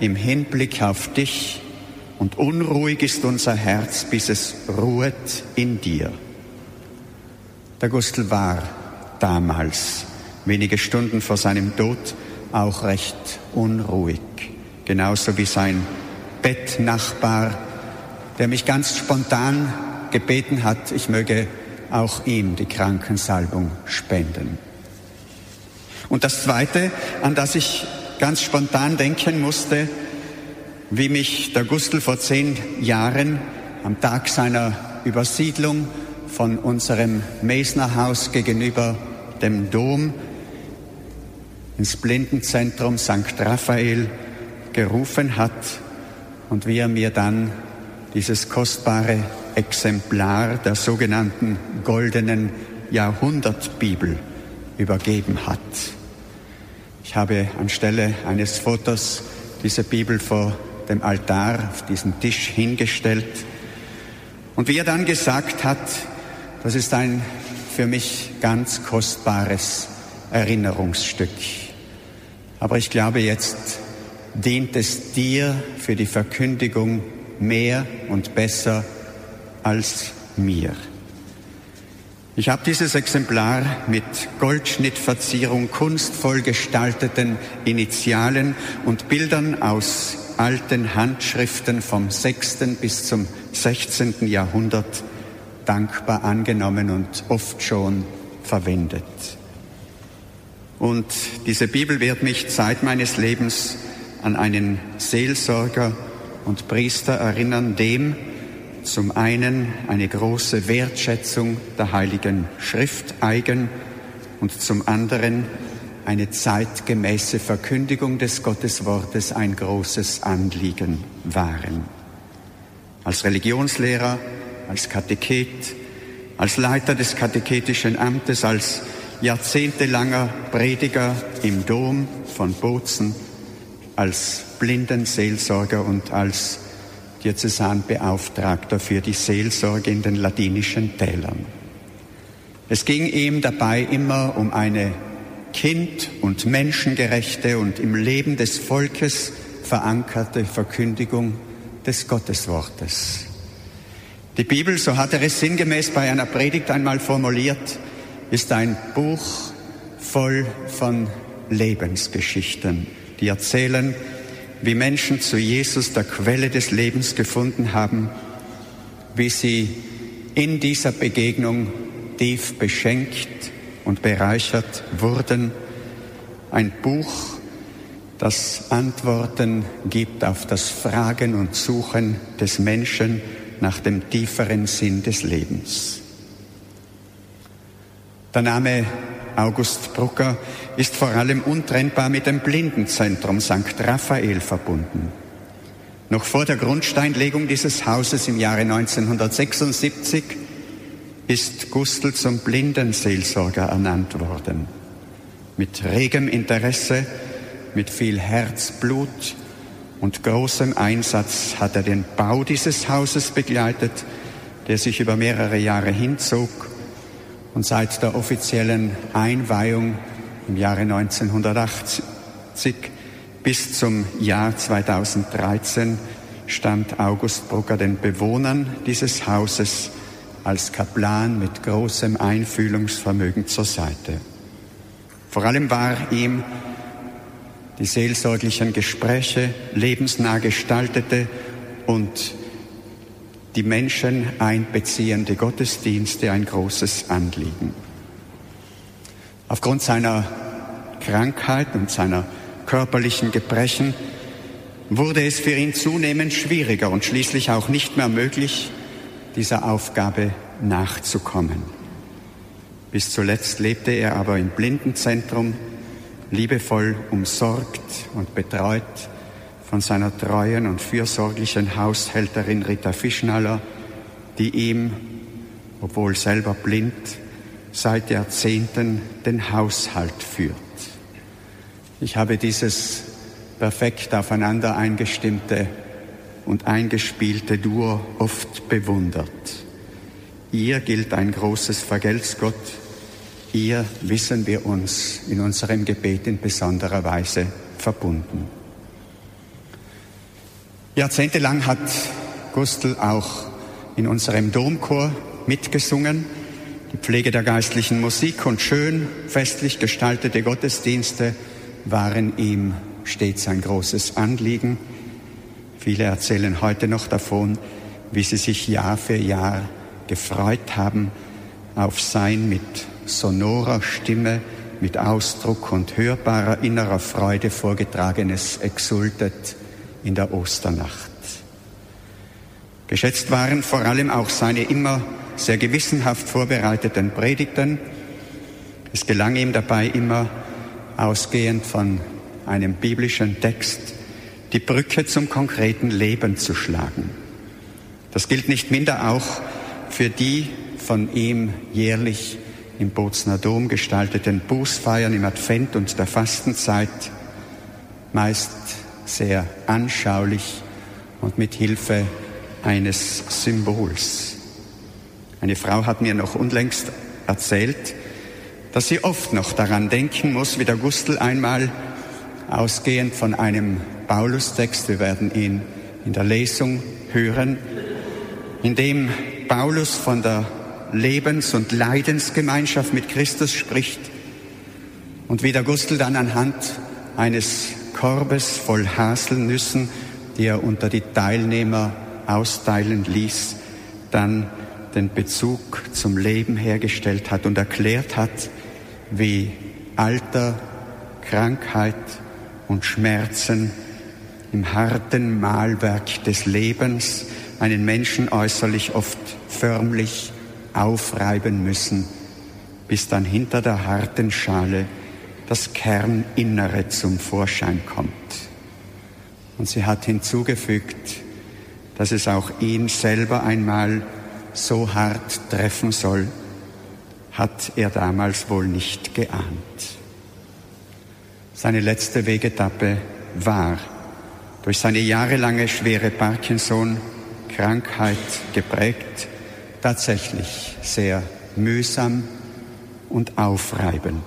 im Hinblick auf dich, und unruhig ist unser Herz, bis es ruhet in dir. Der Gustl war damals, wenige Stunden vor seinem Tod, auch recht unruhig, genauso wie sein Bettnachbar der mich ganz spontan gebeten hat, ich möge auch ihm die Krankensalbung spenden. Und das Zweite, an das ich ganz spontan denken musste, wie mich der Gustl vor zehn Jahren am Tag seiner Übersiedlung von unserem Mesnerhaus gegenüber dem Dom ins Blindenzentrum St. Raphael gerufen hat und wie er mir dann dieses kostbare Exemplar der sogenannten goldenen Jahrhundertbibel übergeben hat. Ich habe anstelle eines Fotos diese Bibel vor dem Altar auf diesen Tisch hingestellt. Und wie er dann gesagt hat, das ist ein für mich ganz kostbares Erinnerungsstück. Aber ich glaube, jetzt dient es dir für die Verkündigung mehr und besser als mir. Ich habe dieses Exemplar mit Goldschnittverzierung kunstvoll gestalteten Initialen und Bildern aus alten Handschriften vom 6. bis zum 16. Jahrhundert dankbar angenommen und oft schon verwendet. Und diese Bibel wird mich Zeit meines Lebens an einen Seelsorger und Priester erinnern dem zum einen eine große Wertschätzung der Heiligen Schrift eigen und zum anderen eine zeitgemäße Verkündigung des Gotteswortes ein großes Anliegen waren. Als Religionslehrer, als Katechet, als Leiter des katechetischen Amtes, als jahrzehntelanger Prediger im Dom von Bozen, als Blindenseelsorger und als Diözesanbeauftragter für die Seelsorge in den ladinischen Tälern. Es ging ihm dabei immer um eine kind- und menschengerechte und im Leben des Volkes verankerte Verkündigung des Gotteswortes. Die Bibel, so hat er es sinngemäß bei einer Predigt einmal formuliert, ist ein Buch voll von Lebensgeschichten, die erzählen, wie Menschen zu Jesus, der Quelle des Lebens, gefunden haben, wie sie in dieser Begegnung tief beschenkt und bereichert wurden. Ein Buch, das Antworten gibt auf das Fragen und Suchen des Menschen nach dem tieferen Sinn des Lebens. Der Name August Brucker ist vor allem untrennbar mit dem Blindenzentrum St. Raphael verbunden. Noch vor der Grundsteinlegung dieses Hauses im Jahre 1976 ist Gustl zum Blindenseelsorger ernannt worden. Mit regem Interesse, mit viel Herzblut und großem Einsatz hat er den Bau dieses Hauses begleitet, der sich über mehrere Jahre hinzog und seit der offiziellen Einweihung im Jahre 1980 bis zum Jahr 2013 stand August Brucker den Bewohnern dieses Hauses als Kaplan mit großem Einfühlungsvermögen zur Seite. Vor allem war ihm die seelsorglichen Gespräche lebensnah gestaltete und die Menschen einbeziehende Gottesdienste ein großes Anliegen. Aufgrund seiner Krankheit und seiner körperlichen Gebrechen wurde es für ihn zunehmend schwieriger und schließlich auch nicht mehr möglich, dieser Aufgabe nachzukommen. Bis zuletzt lebte er aber im Blindenzentrum, liebevoll umsorgt und betreut von seiner treuen und fürsorglichen Haushälterin Rita Fischnaller, die ihm, obwohl selber blind, seit Jahrzehnten den Haushalt führt. Ich habe dieses perfekt aufeinander eingestimmte und eingespielte Duo oft bewundert. Ihr gilt ein großes Vergeltsgott. Ihr wissen wir uns in unserem Gebet in besonderer Weise verbunden. Jahrzehntelang hat Gustl auch in unserem Domchor mitgesungen. Die Pflege der geistlichen Musik und schön festlich gestaltete Gottesdienste waren ihm stets ein großes Anliegen. Viele erzählen heute noch davon, wie sie sich Jahr für Jahr gefreut haben auf sein mit sonorer Stimme, mit Ausdruck und hörbarer innerer Freude vorgetragenes Exultet in der Osternacht. Geschätzt waren vor allem auch seine immer sehr gewissenhaft vorbereiteten Predigten. Es gelang ihm dabei immer, ausgehend von einem biblischen Text, die Brücke zum konkreten Leben zu schlagen. Das gilt nicht minder auch für die von ihm jährlich im Bozner Dom gestalteten Bußfeiern im Advent und der Fastenzeit, meist sehr anschaulich und mit Hilfe eines Symbols. Eine Frau hat mir noch unlängst erzählt, dass sie oft noch daran denken muss, wie der Gustl einmal ausgehend von einem Paulus-Text, wir werden ihn in der Lesung hören, in dem Paulus von der Lebens- und Leidensgemeinschaft mit Christus spricht und wie der Gustl dann anhand eines Korbes voll Haselnüssen, die er unter die Teilnehmer austeilen ließ, dann den Bezug zum Leben hergestellt hat und erklärt hat, wie Alter, Krankheit und Schmerzen im harten Mahlwerk des Lebens einen Menschen äußerlich oft förmlich aufreiben müssen, bis dann hinter der harten Schale das Kerninnere zum Vorschein kommt. Und sie hat hinzugefügt, dass es auch ihn selber einmal so hart treffen soll, hat er damals wohl nicht geahnt. Seine letzte Wegetappe war durch seine jahrelange schwere Parkinson-Krankheit geprägt, tatsächlich sehr mühsam und aufreibend.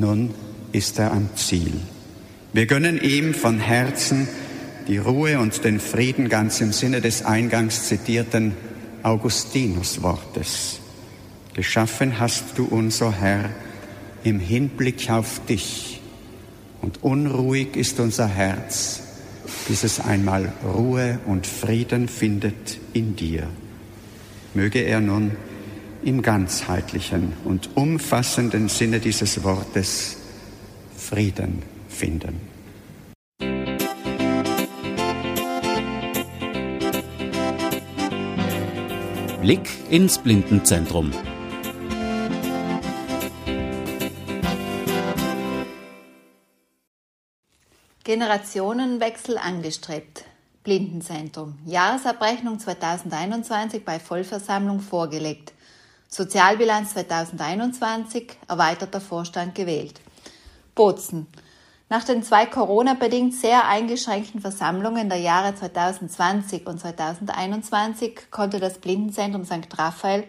Nun ist er am Ziel. Wir gönnen ihm von Herzen die Ruhe und den Frieden ganz im Sinne des eingangs zitierten Augustinus-Wortes. Geschaffen hast du unser Herr im Hinblick auf dich und unruhig ist unser Herz, bis es einmal Ruhe und Frieden findet in dir. Möge er nun im ganzheitlichen und umfassenden Sinne dieses Wortes Frieden finden. Blick ins Blindenzentrum. Generationenwechsel angestrebt. Blindenzentrum. Jahresabrechnung 2021 bei Vollversammlung vorgelegt. Sozialbilanz 2021. Erweiterter Vorstand gewählt. Bozen. Nach den zwei Corona-bedingt sehr eingeschränkten Versammlungen der Jahre 2020 und 2021 konnte das Blindenzentrum St. Raphael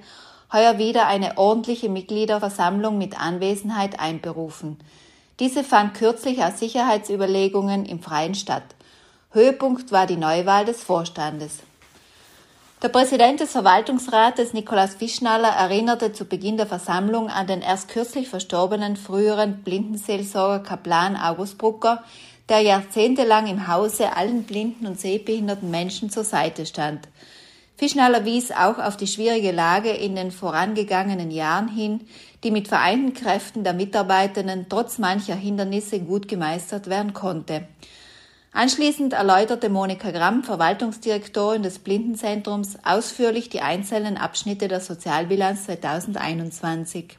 heuer wieder eine ordentliche Mitgliederversammlung mit Anwesenheit einberufen. Diese fand kürzlich aus Sicherheitsüberlegungen im Freien statt. Höhepunkt war die Neuwahl des Vorstandes. Der Präsident des Verwaltungsrates Nikolaus Fischnaller erinnerte zu Beginn der Versammlung an den erst kürzlich verstorbenen früheren Blindenseelsorger Kaplan August Brucker, der jahrzehntelang im Hause allen blinden und sehbehinderten Menschen zur Seite stand. Fischnaller wies auch auf die schwierige Lage in den vorangegangenen Jahren hin, die mit vereinten Kräften der Mitarbeitenden trotz mancher Hindernisse gut gemeistert werden konnte. Anschließend erläuterte Monika Gramm, Verwaltungsdirektorin des Blindenzentrums, ausführlich die einzelnen Abschnitte der Sozialbilanz 2021.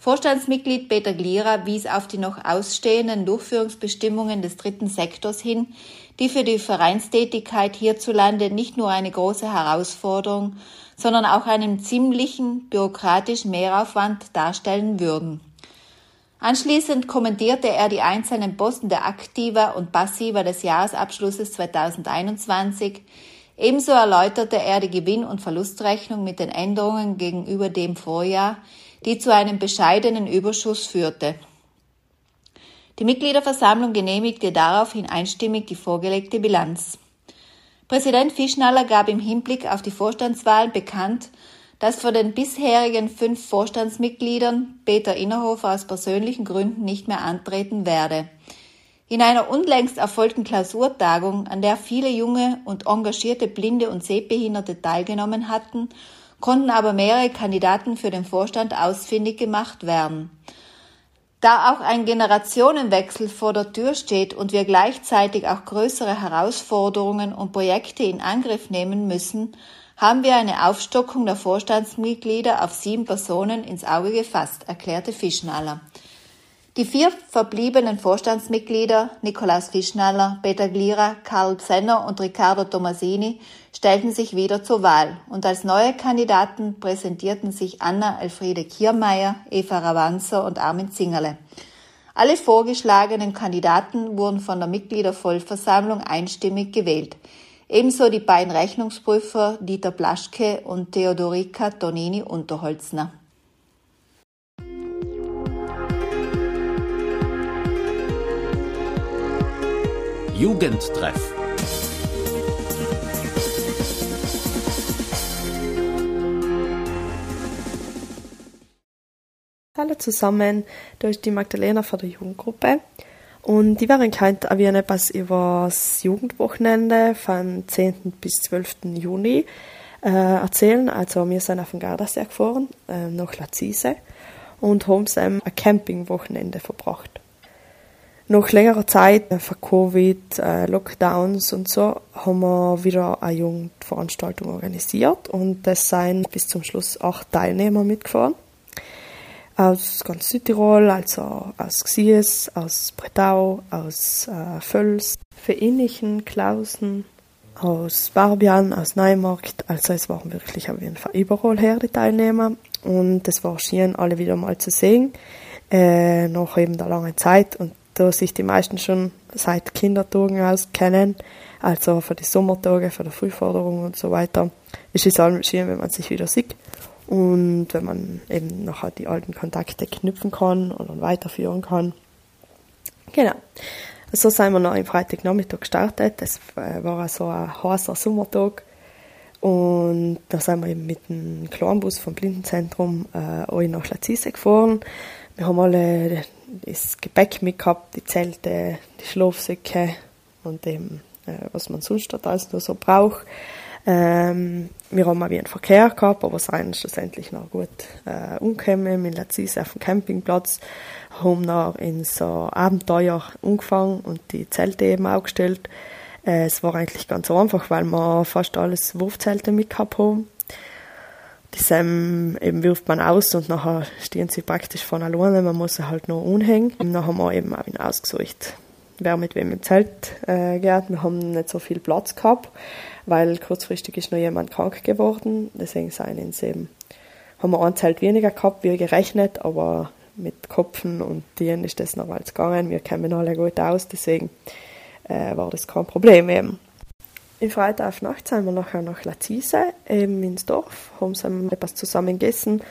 Vorstandsmitglied Peter Glierer wies auf die noch ausstehenden Durchführungsbestimmungen des dritten Sektors hin, die für die Vereinstätigkeit hierzulande nicht nur eine große Herausforderung, sondern auch einen ziemlichen bürokratischen Mehraufwand darstellen würden. Anschließend kommentierte er die einzelnen Posten der Aktiva und Passiva des Jahresabschlusses 2021. Ebenso erläuterte er die Gewinn- und Verlustrechnung mit den Änderungen gegenüber dem Vorjahr, die zu einem bescheidenen Überschuss führte. Die Mitgliederversammlung genehmigte daraufhin einstimmig die vorgelegte Bilanz. Präsident Fischnaller gab im Hinblick auf die Vorstandswahlen bekannt, dass von den bisherigen fünf Vorstandsmitgliedern Peter Innerhofer aus persönlichen Gründen nicht mehr antreten werde. In einer unlängst erfolgten Klausurtagung, an der viele junge und engagierte Blinde und Sehbehinderte teilgenommen hatten, konnten aber mehrere Kandidaten für den Vorstand ausfindig gemacht werden. Da auch ein Generationenwechsel vor der Tür steht und wir gleichzeitig auch größere Herausforderungen und Projekte in Angriff nehmen müssen, haben wir eine Aufstockung der Vorstandsmitglieder auf sieben Personen ins Auge gefasst, erklärte Fischnaller. Die vier verbliebenen Vorstandsmitglieder, Nikolaus Fischnaller, Peter Glierer, Karl Zenner und Riccardo Tomasini, stellten sich wieder zur Wahl und als neue Kandidaten präsentierten sich Anna Elfriede Kiermeier, Eva Ravanzer und Armin Zingerle. Alle vorgeschlagenen Kandidaten wurden von der Mitgliedervollversammlung einstimmig gewählt. Ebenso die beiden Rechnungsprüfer Dieter Blaschke und Theodorika Tonini Unterholzner. Jugendtreff. Hallo zusammen, da ist die Magdalena von der Jugendgruppe. Und die werden heute auch etwas über das Jugendwochenende von 10. bis 12. Juni äh, erzählen. Also wir sind auf den Gardasee gefahren, äh, nach Lazise und haben ein Campingwochenende verbracht. Nach längerer Zeit äh, von Covid, äh, Lockdowns und so haben wir wieder eine Jugendveranstaltung organisiert und es sind bis zum Schluss acht Teilnehmer mitgefahren aus ganz Südtirol, also aus Xies, aus Bretau, aus äh, Völs, Verähnlichen, Klausen, aus Barbian, aus Neumarkt. Also es waren wirklich auf jeden Fall überall her die Teilnehmer. Und es war schön, alle wieder mal zu sehen, äh, nach eben der langen Zeit. Und da sich die meisten schon seit Kindertagen aus kennen, also für die Sommertage, für die Frühforderung und so weiter. Ist es allem schön, wenn man sich wieder sieht und wenn man eben nachher die alten Kontakte knüpfen kann und weiterführen kann. Genau. So sind wir noch am Freitagnachmittag gestartet. Das äh, war so ein heißer Sommertag. Und da sind wir eben mit dem Kleinbus vom Blindenzentrum äh, nach Lazise gefahren. Wir haben alle das Gepäck mitgehabt, die Zelte, die Schlafsäcke und eben, äh, was man sonst dort alles nur so braucht. Ähm, wir haben auch wie einen Verkehr gehabt, aber sind schlussendlich noch gut äh, umgekommen in Lazise auf dem Campingplatz, haben noch in so Abenteuer angefangen und die Zelte eben aufgestellt. Äh, es war eigentlich ganz einfach, weil wir fast alles Wurfzelte mitgehabt haben. Das ähm, eben wirft man aus und nachher stehen sie praktisch von alleine, man muss sie halt nur umhängen. Und dann haben wir eben auch wieder ausgesucht, wer mit wem im Zelt äh, geht. Wir haben nicht so viel Platz gehabt, weil kurzfristig ist noch jemand krank geworden. Deswegen seien sie eben, haben wir Zelt weniger gehabt, wie gerechnet, aber mit Kopfen und Tieren ist das noch alles gegangen. Wir kennen alle gut aus, deswegen äh, war das kein Problem eben. Im Freitag auf Nacht sind wir nachher nach Lazise, eben ins Dorf, haben wir etwas zusammen gegessen,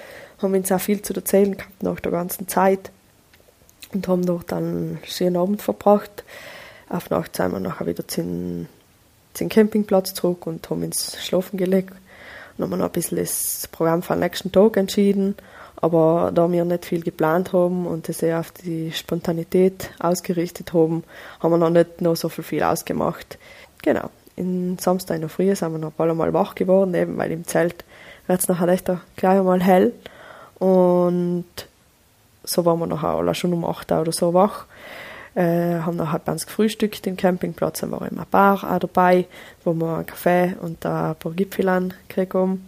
haben uns auch viel zu erzählen gehabt nach der ganzen Zeit und haben dort einen schönen Abend verbracht. Auf Nacht sind wir nachher wieder zum, zum Campingplatz zurück und haben uns schlafen gelegt. Und haben wir noch ein bisschen das Programm für den nächsten Tag entschieden. Aber da wir nicht viel geplant haben und das eher auf die Spontanität ausgerichtet haben, haben wir noch nicht noch so viel, ausgemacht. Genau. In Samstag in der Früh sind wir noch ein Mal wach geworden, eben weil im Zelt wird es nachher gleich einmal hell. Und so waren wir nachher alle schon um 8 Uhr oder so wach. Äh, haben nachher ganz gefrühstückt im Campingplatz, dann war immer ein Bar auch dabei, wo wir einen Kaffee und ein paar Gipfel angekriegt haben.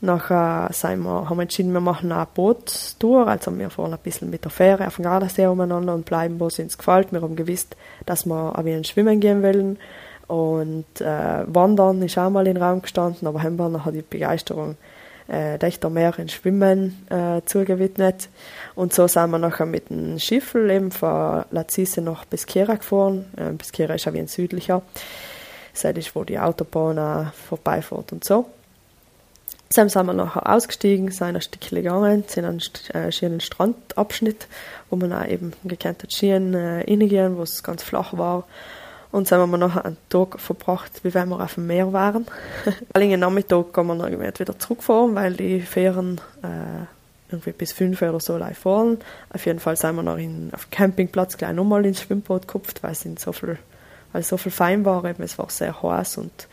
Nachher sind wir, haben wir entschieden, wir machen eine Bootstour, also wir fahren ein bisschen mit der Fähre auf dem Gardasee umeinander und bleiben, wo es uns gefällt. Wir haben gewusst, dass wir auch wieder schwimmen gehen wollen und äh, Wandern ist auch mal in den Raum gestanden, aber haben wir nachher die Begeisterung äh, Dächter mehr in Schwimmen äh, zugewidmet. Und so sind wir nachher mit dem Schiff eben von Lazise nach Pesquera gefahren. Äh, Pesquera ist auch wie ein südlicher. Das ist, wo die Autobahn vorbeifährt und so. Dann sind wir nachher ausgestiegen, sind ein Stückchen gegangen, sind einen äh, schönen Strandabschnitt, wo man auch eben gekannt hat, Skien äh, wo es ganz flach war. Und dann haben wir nachher einen Tag verbracht, wie wenn wir auf dem Meer waren. Allerdings Nachmittag kann man dann wieder zurückfahren, weil die Fähren äh, irgendwie bis fünf oder so live fahren. Auf jeden Fall sind wir noch in, auf dem Campingplatz gleich nochmal ins Schwimmbad gekupft, weil es so viel, weil so viel fein war. Eben, es war sehr heiß und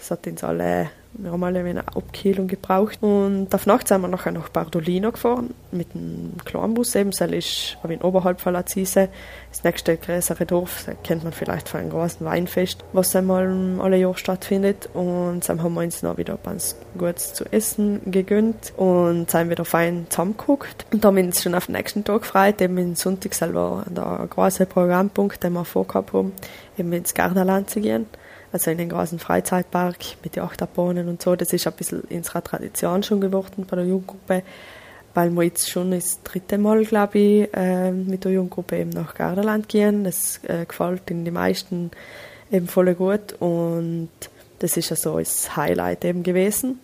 es hat uns alle wir haben alle eine Abkühlung gebraucht. Und auf Nacht sind wir nachher nach Bardolino gefahren, mit einem Kleinbus eben. Das ist in oberhalb von Lazise. Das nächste größere Dorf, das kennt man vielleicht von einem großen Weinfest, was einmal alle Jahre stattfindet. Und dann haben wir uns noch wieder ganz gut zu essen gegönnt und sind wieder fein zusammengeguckt. Und haben uns schon auf den nächsten Tag gefreut, eben in Sonntag selber der große Programmpunkt, den wir vorgehabt haben, eben ins Gardaland zu gehen also in den großen Freizeitpark mit den Achterbahnen und so. Das ist ein bisschen unserer Tradition schon geworden bei der Jugendgruppe, weil wir jetzt schon das dritte Mal, glaube ich, äh, mit der Jugendgruppe eben nach Garderland gehen. Das äh, gefällt in den meisten eben voll gut und das ist also das Highlight eben gewesen.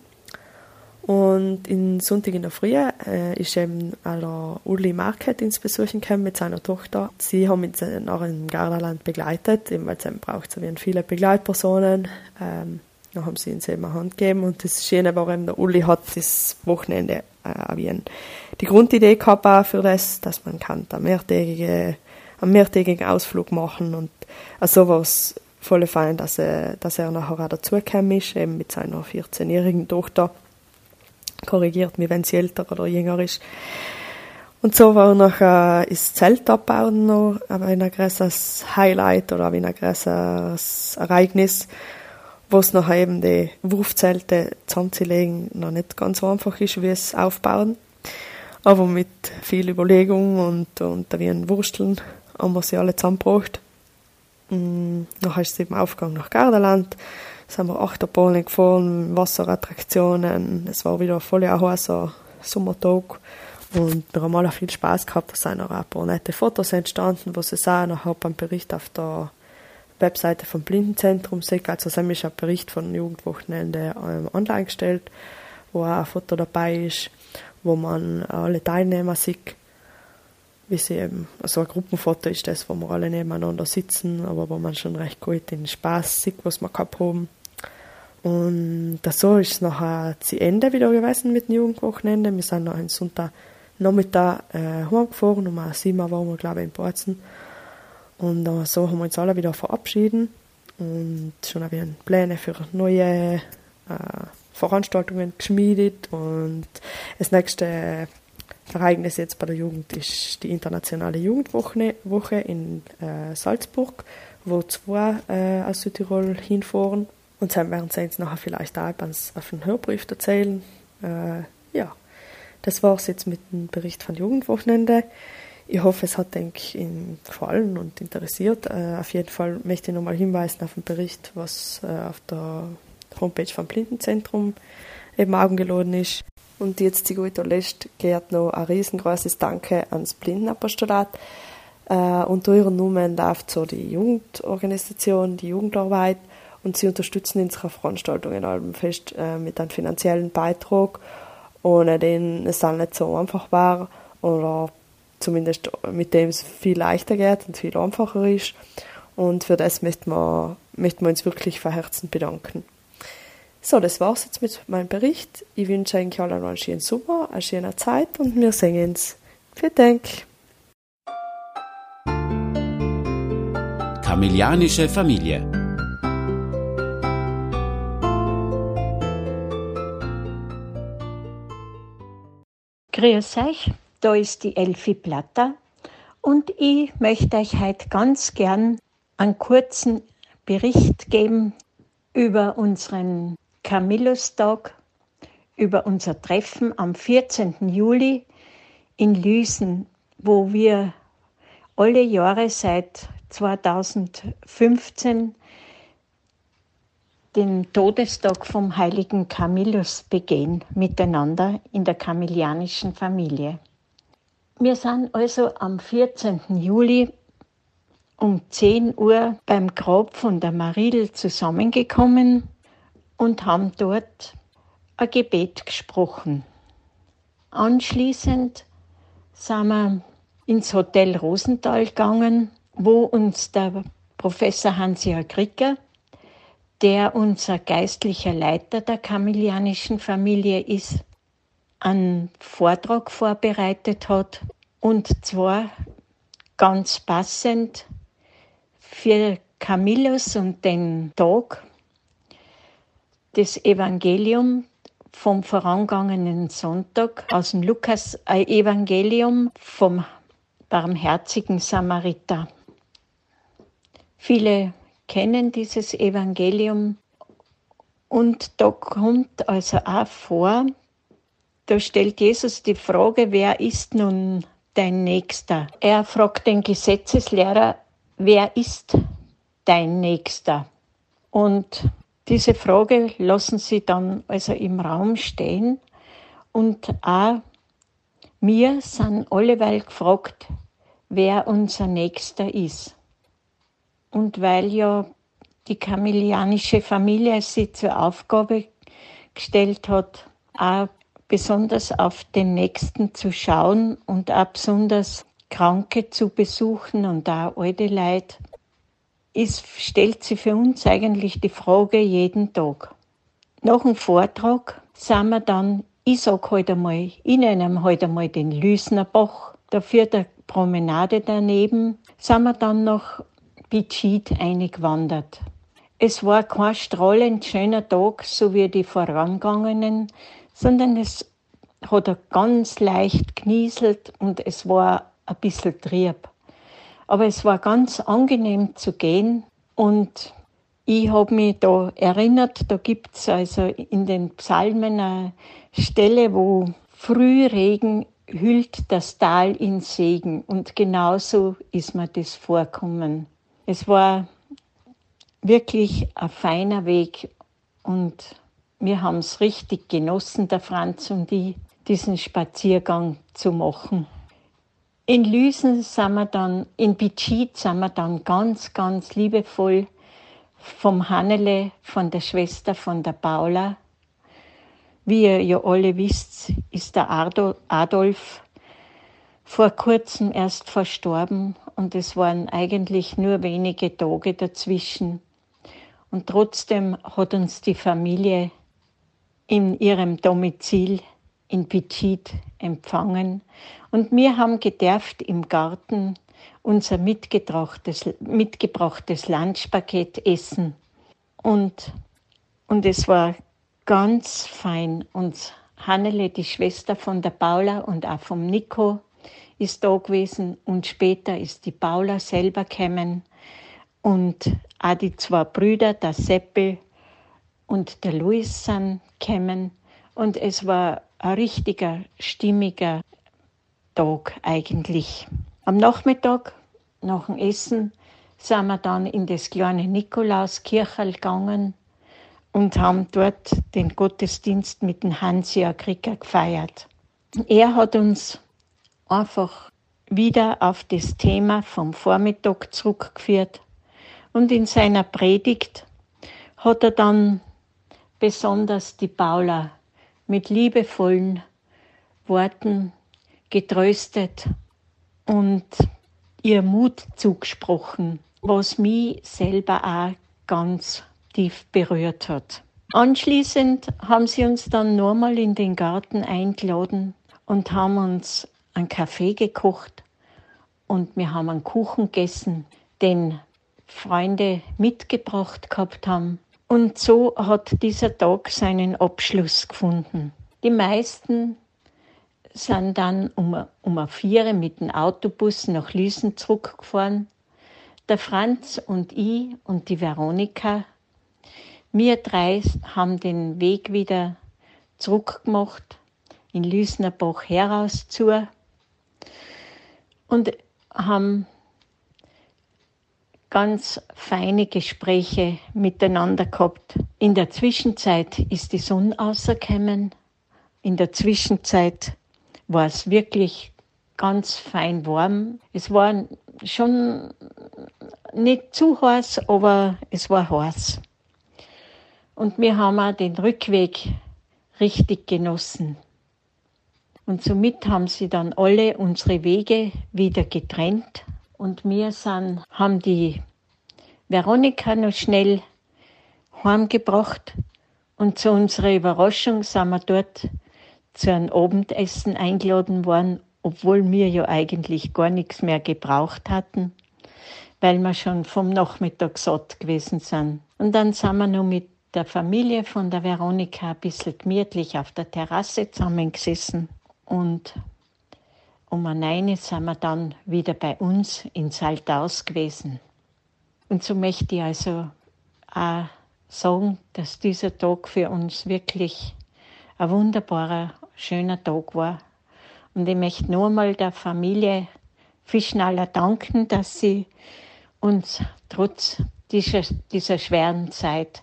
Und in Sonntag in der Früh äh, ist eben der Uli Market ins Besuchen gekommen mit seiner Tochter. Sie haben uns nach dem Gardaland begleitet, eben weil es eben braucht so viele Begleitpersonen. Ähm, dann haben sie uns eben eine Hand gegeben und das Schöne war eben, der Uli hat das Wochenende äh, wie ein, die Grundidee gehabt für das, dass man kann da mehrtägige, einen mehrtägigen Ausflug machen und also war es voll fein, dass er, dass er nachher auch dazugekommen ist, eben mit seiner 14-jährigen Tochter korrigiert mich, wenn sie älter oder jünger ist. Und so war noch äh, das Zelt abbauen noch, aber ein größeres Highlight oder ein größeres Ereignis, wo es nachher eben die Wurfzelte zusammenzulegen noch nicht ganz so einfach ist, wie es aufbauen. Aber mit viel Überlegung und, und wie ein Wursteln haben wir sie alle zusammengebracht. Mm, nachher ist es eben Aufgang nach Gardaland sind wir Achterbahnen gefahren, Wasserattraktionen. Es war wieder voll ein heißer Sommertag. Und wir haben alle viel Spaß gehabt, da sind auch ein paar nette Fotos entstanden, sahen, ich habe einen Bericht auf der Webseite vom Blindenzentrum seht, also es ist ein Bericht von Jugendwochenende ähm, online gestellt, wo auch ein Foto dabei ist, wo man alle Teilnehmer sieht, wie sie eben, also ein Gruppenfoto ist das, wo wir alle nebeneinander sitzen, aber wo man schon recht gut den Spaß sieht, was wir gehabt haben. Und so ist es nachher zu Ende wieder gewesen mit dem Jugendwochenende. Wir sind noch einen Sonntag Nachmittag äh, heimgefahren, um sieben waren wir, glaube ich, in Borzen. Und äh, so haben wir uns alle wieder verabschieden und schon wieder Pläne für neue äh, Veranstaltungen geschmiedet. Und das nächste Ereignis jetzt bei der Jugend ist die internationale Jugendwoche Woche in äh, Salzburg, wo zwei äh, aus Südtirol hinfahren. Und dann werden sie uns nachher vielleicht auch auf den Hörbrief erzählen. Äh, ja, das war es jetzt mit dem Bericht von Jugendwochenende. Ich hoffe, es hat denk, Ihnen gefallen und interessiert. Äh, auf jeden Fall möchte ich nochmal hinweisen auf den Bericht, was äh, auf der Homepage vom Blindenzentrum eben angeladen ist. Und jetzt zu guter Letzt geht noch ein riesengroßes Danke ans Blindenapostolat. Äh, unter ihren Nummern läuft so die Jugendorganisation, die Jugendarbeit und sie unterstützen unsere Veranstaltungen allem fest äh, mit einem finanziellen Beitrag, ohne den es dann nicht so einfach war oder zumindest mit dem es viel leichter geht und viel einfacher ist. Und für das möchten wir, möchten wir uns wirklich von Herzen bedanken. So, das war's jetzt mit meinem Bericht. Ich wünsche euch allen einen schönen Sommer, eine schöne Zeit und wir sehen uns. Vielen Dank. Kamilianische Familie. Grüß euch. Da ist die Elfi Platter und ich möchte euch heute ganz gern einen kurzen Bericht geben über unseren Camillustag, über unser Treffen am 14. Juli in Lüsen, wo wir alle Jahre seit 2015 den Todestag vom heiligen Camillus begehen, miteinander in der kamillianischen Familie. Wir sind also am 14. Juli um 10 Uhr beim Grab von der Maridel zusammengekommen und haben dort ein Gebet gesprochen. Anschließend sind wir ins Hotel Rosenthal gegangen, wo uns der Professor Hans-Jörg Ricker, der unser geistlicher Leiter der kamillianischen Familie ist, einen Vortrag vorbereitet hat und zwar ganz passend für Camillus und den Tag das Evangelium vom vorangegangenen Sonntag aus dem Lukas-Evangelium vom barmherzigen Samariter. Viele kennen dieses Evangelium und da kommt also auch vor, da stellt Jesus die Frage, wer ist nun dein Nächster? Er fragt den Gesetzeslehrer, wer ist dein Nächster? Und diese Frage lassen sie dann also im Raum stehen und auch wir sind alleweil gefragt, wer unser Nächster ist. Und weil ja die kamillianische Familie sie zur Aufgabe gestellt hat, auch besonders auf den Nächsten zu schauen und auch besonders Kranke zu besuchen und auch alte Leute, ist, stellt sich für uns eigentlich die Frage jeden Tag. Nach dem Vortrag sind wir dann, ich sag heute halt einmal, ich nenne heute einmal den Lüsner Bach, dafür der Promenade daneben, sind wir dann nach Bitschid eingewandert. Es war kein strahlend schöner Tag, so wie die vorangegangenen, sondern es hat ganz leicht genieselt und es war ein bisschen trieb. Aber es war ganz angenehm zu gehen und ich habe mich da erinnert, da gibt es also in den Psalmen eine Stelle, wo Frühregen hüllt das Tal in Segen und genauso ist mir das vorkommen. Es war wirklich ein feiner Weg und wir haben es richtig genossen, der Franz und ich, diesen Spaziergang zu machen. In Lüsen sind wir dann, in Bitschit sind wir dann ganz, ganz liebevoll vom Hannele, von der Schwester von der Paula. Wie ihr ja alle wisst, ist der Adolf vor kurzem erst verstorben und es waren eigentlich nur wenige Tage dazwischen. Und trotzdem hat uns die Familie in ihrem Domizil in Pichit empfangen und wir haben gedurft im Garten unser mitgebrachtes, mitgebrachtes Lunchpaket essen. Und, und es war ganz fein. Und Hannele, die Schwester von der Paula und auch vom Nico, ist da gewesen. Und später ist die Paula selber gekommen. Und auch die zwei Brüder, der Seppel und der Luis, sind gekommen. Und es war ein richtiger, stimmiger Tag eigentlich. Am Nachmittag, nach dem Essen, sind wir dann in das kleine Nikolauskirchel gegangen und haben dort den Gottesdienst mit dem Hansi Krieger gefeiert. Er hat uns einfach wieder auf das Thema vom Vormittag zurückgeführt und in seiner Predigt hat er dann besonders die Paula mit liebevollen Worten getröstet und ihr Mut zugesprochen, was mich selber auch ganz tief berührt hat. Anschließend haben sie uns dann nochmal in den Garten eingeladen und haben uns einen Kaffee gekocht und wir haben einen Kuchen gegessen, den Freunde mitgebracht gehabt haben. Und so hat dieser Tag seinen Abschluss gefunden. Die meisten sind dann um, um Viere mit dem Autobus nach Lüsen zurückgefahren. Der Franz und ich und die Veronika, wir drei haben den Weg wieder zurückgemacht in Lüsnerbach heraus zu und haben ganz feine Gespräche miteinander gehabt. In der Zwischenzeit ist die Sonne rausgekommen. In der Zwischenzeit war es wirklich ganz fein warm. Es war schon nicht zu heiß, aber es war heiß. Und wir haben auch den Rückweg richtig genossen. Und somit haben sie dann alle unsere Wege wieder getrennt. Und wir sind, haben die Veronika noch schnell heimgebracht. Und zu unserer Überraschung sind wir dort zu einem Abendessen eingeladen worden, obwohl wir ja eigentlich gar nichts mehr gebraucht hatten, weil wir schon vom Nachmittag satt gewesen sind. Und dann sind wir noch mit der Familie von der Veronika ein bisschen gemütlich auf der Terrasse zusammengesessen und um neun sind wir dann wieder bei uns in Saltaus gewesen. Und so möchte ich also auch sagen, dass dieser Tag für uns wirklich ein wunderbarer, schöner Tag war. Und ich möchte nur mal der Familie Fischnaller danken, dass sie uns trotz dieser, dieser schweren Zeit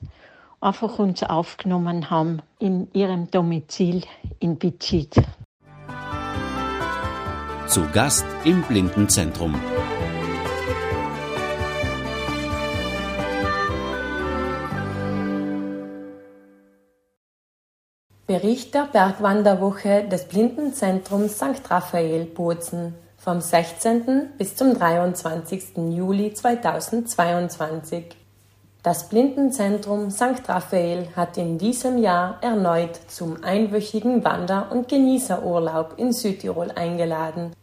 einfach uns aufgenommen haben in ihrem Domizil in Bitschit. Zu Gast im Blindenzentrum. Bericht der Bergwanderwoche des Blindenzentrums St. Raphael Bozen vom 16. bis zum 23. Juli 2022. Das Blindenzentrum St. Raphael hat in diesem Jahr erneut zum einwöchigen Wander- und Genießerurlaub in Südtirol eingeladen.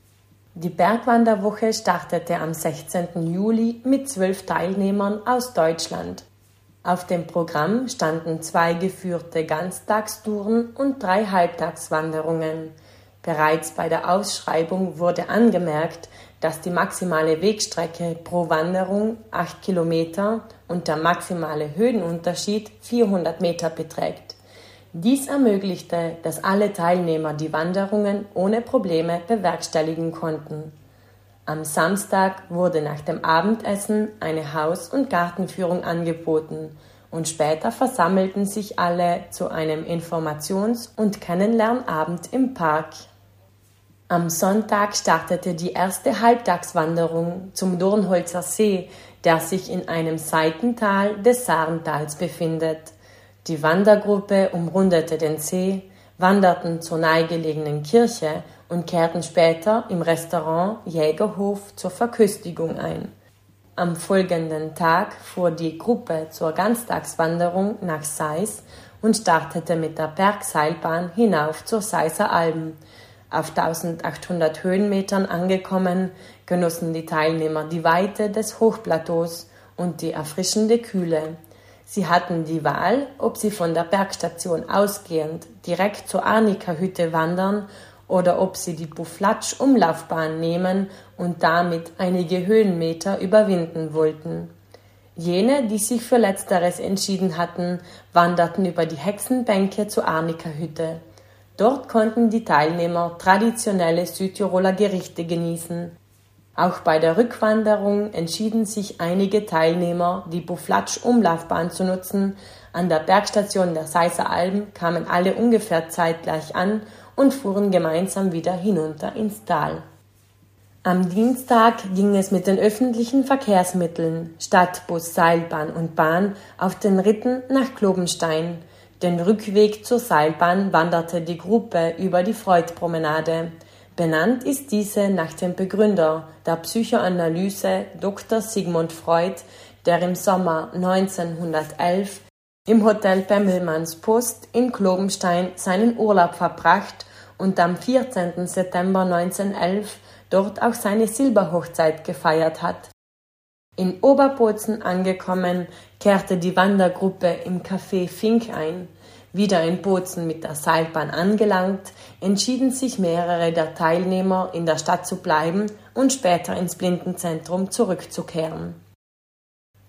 Die Bergwanderwoche startete am 16. Juli mit zwölf Teilnehmern aus Deutschland. Auf dem Programm standen zwei geführte Ganztagstouren und drei Halbtagswanderungen. Bereits bei der Ausschreibung wurde angemerkt, dass die maximale Wegstrecke pro Wanderung 8 Kilometer und der maximale Höhenunterschied 400 Meter beträgt. Dies ermöglichte, dass alle Teilnehmer die Wanderungen ohne Probleme bewerkstelligen konnten. Am Samstag wurde nach dem Abendessen eine Haus- und Gartenführung angeboten und später versammelten sich alle zu einem Informations- und Kennenlernabend im Park. Am Sonntag startete die erste Halbtagswanderung zum Dornholzer See, der sich in einem Seitental des Sarentals befindet. Die Wandergruppe umrundete den See, wanderten zur nahegelegenen Kirche und kehrten später im Restaurant Jägerhof zur Verköstigung ein. Am folgenden Tag fuhr die Gruppe zur Ganztagswanderung nach Seis und startete mit der Bergseilbahn hinauf zur Seiser Alben. Auf 1800 Höhenmetern angekommen, genossen die Teilnehmer die Weite des Hochplateaus und die erfrischende Kühle. Sie hatten die Wahl, ob sie von der Bergstation ausgehend direkt zur Arnika-Hütte wandern oder ob sie die Bufflatsch-Umlaufbahn nehmen und damit einige Höhenmeter überwinden wollten. Jene, die sich für Letzteres entschieden hatten, wanderten über die Hexenbänke zur Arnika-Hütte. Dort konnten die Teilnehmer traditionelle Südtiroler Gerichte genießen. Auch bei der Rückwanderung entschieden sich einige Teilnehmer, die Bufflatsch-Umlaufbahn zu nutzen. An der Bergstation der Seiser Alben kamen alle ungefähr zeitgleich an und fuhren gemeinsam wieder hinunter ins Tal. Am Dienstag ging es mit den öffentlichen Verkehrsmitteln Stadtbus, Seilbahn und Bahn auf den Ritten nach Klobenstein. Den Rückweg zur Seilbahn wanderte die Gruppe über die Freudpromenade. Benannt ist diese nach dem Begründer der Psychoanalyse Dr. Sigmund Freud, der im Sommer 1911 im Hotel Pemmelmanns Post in Klobenstein seinen Urlaub verbracht und am 14. September 1911 dort auch seine Silberhochzeit gefeiert hat. In Oberbozen angekommen, kehrte die Wandergruppe im Café Fink ein. Wieder in Bozen mit der Seilbahn angelangt, entschieden sich mehrere der Teilnehmer, in der Stadt zu bleiben und später ins Blindenzentrum zurückzukehren.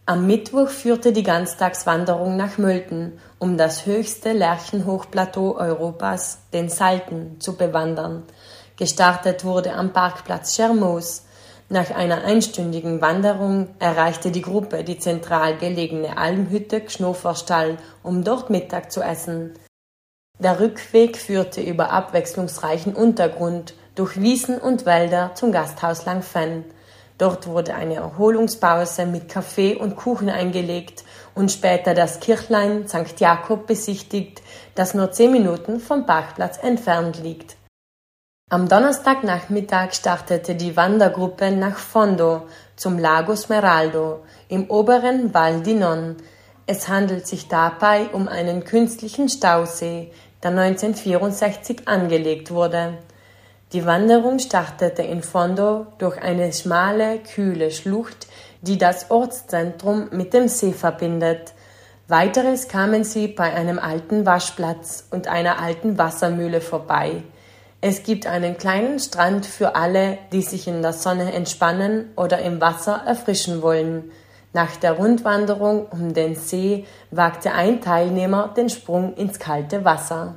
Am Mittwoch führte die Ganztagswanderung nach Mölten, um das höchste Lärchenhochplateau Europas, den Salten, zu bewandern. Gestartet wurde am Parkplatz Schermoos. Nach einer einstündigen Wanderung erreichte die Gruppe die zentral gelegene Almhütte Gschnoferstall, um dort Mittag zu essen. Der Rückweg führte über abwechslungsreichen Untergrund, durch Wiesen und Wälder zum Gasthaus Langfenn. Dort wurde eine Erholungspause mit Kaffee und Kuchen eingelegt und später das Kirchlein St. Jakob besichtigt, das nur zehn Minuten vom Parkplatz entfernt liegt. Am Donnerstagnachmittag startete die Wandergruppe nach Fondo zum Lago Smeraldo im oberen Val di Non. Es handelt sich dabei um einen künstlichen Stausee, der 1964 angelegt wurde. Die Wanderung startete in Fondo durch eine schmale, kühle Schlucht, die das Ortszentrum mit dem See verbindet. Weiteres kamen sie bei einem alten Waschplatz und einer alten Wassermühle vorbei. Es gibt einen kleinen Strand für alle, die sich in der Sonne entspannen oder im Wasser erfrischen wollen. Nach der Rundwanderung um den See wagte ein Teilnehmer den Sprung ins kalte Wasser.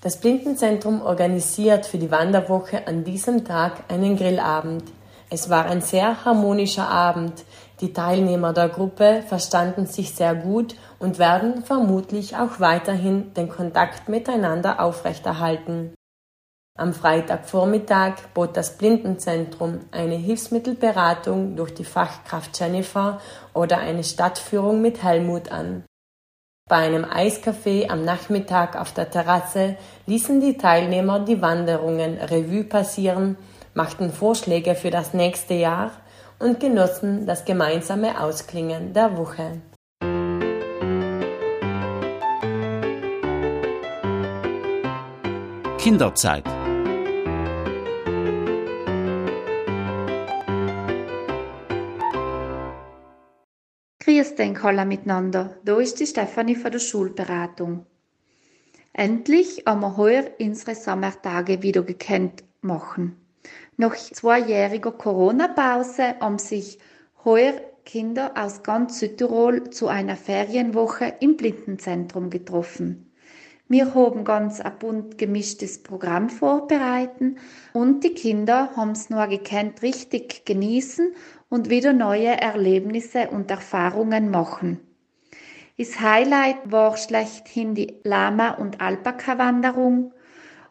Das Blindenzentrum organisiert für die Wanderwoche an diesem Tag einen Grillabend. Es war ein sehr harmonischer Abend. Die Teilnehmer der Gruppe verstanden sich sehr gut und werden vermutlich auch weiterhin den Kontakt miteinander aufrechterhalten. Am Freitagvormittag bot das Blindenzentrum eine Hilfsmittelberatung durch die Fachkraft Jennifer oder eine Stadtführung mit Helmut an. Bei einem Eiskaffee am Nachmittag auf der Terrasse ließen die Teilnehmer die Wanderungen Revue passieren, machten Vorschläge für das nächste Jahr und genossen das gemeinsame Ausklingen der Woche. Kinderzeit Grüß den alle miteinander. Da ist die Stefanie von der Schulberatung. Endlich haben wir heuer unsere Sommertage wieder gekannt machen. Nach zweijähriger Corona-Pause haben sich heuer Kinder aus ganz Südtirol zu einer Ferienwoche im Blindenzentrum getroffen. Wir haben ganz ein bunt gemischtes Programm vorbereiten und die Kinder haben es nur gekannt richtig genießen und wieder neue Erlebnisse und Erfahrungen machen. Das Highlight war schlechthin die Lama- und Alpaka-Wanderung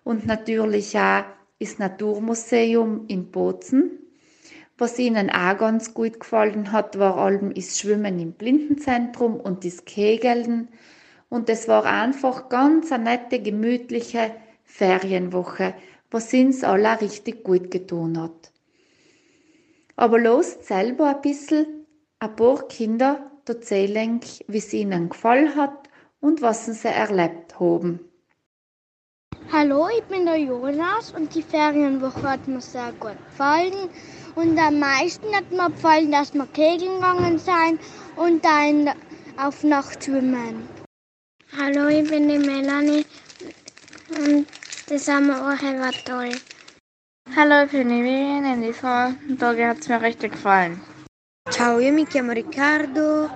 und natürlich auch das Naturmuseum in Bozen. Was ihnen auch ganz gut gefallen hat, war allem das Schwimmen im Blindenzentrum und das Kegeln. Und es war einfach ganz eine nette, gemütliche Ferienwoche, was uns alle richtig gut getan hat. Aber los selber ein bisschen ein paar Kinder erzählen, wie es ihnen gefallen hat und was sie erlebt haben. Hallo, ich bin der Jonas und die Ferienwoche hat mir sehr gut gefallen. Und am meisten hat mir gefallen, dass wir kegeln gegangen sind und dann auf Nacht schwimmen. Hallo, ich bin die Melanie und das haben wir auch war toll. Hallo, ich bin die Vivian in Lisbon und da hat es mir. Ciao, io mi chiamo Riccardo,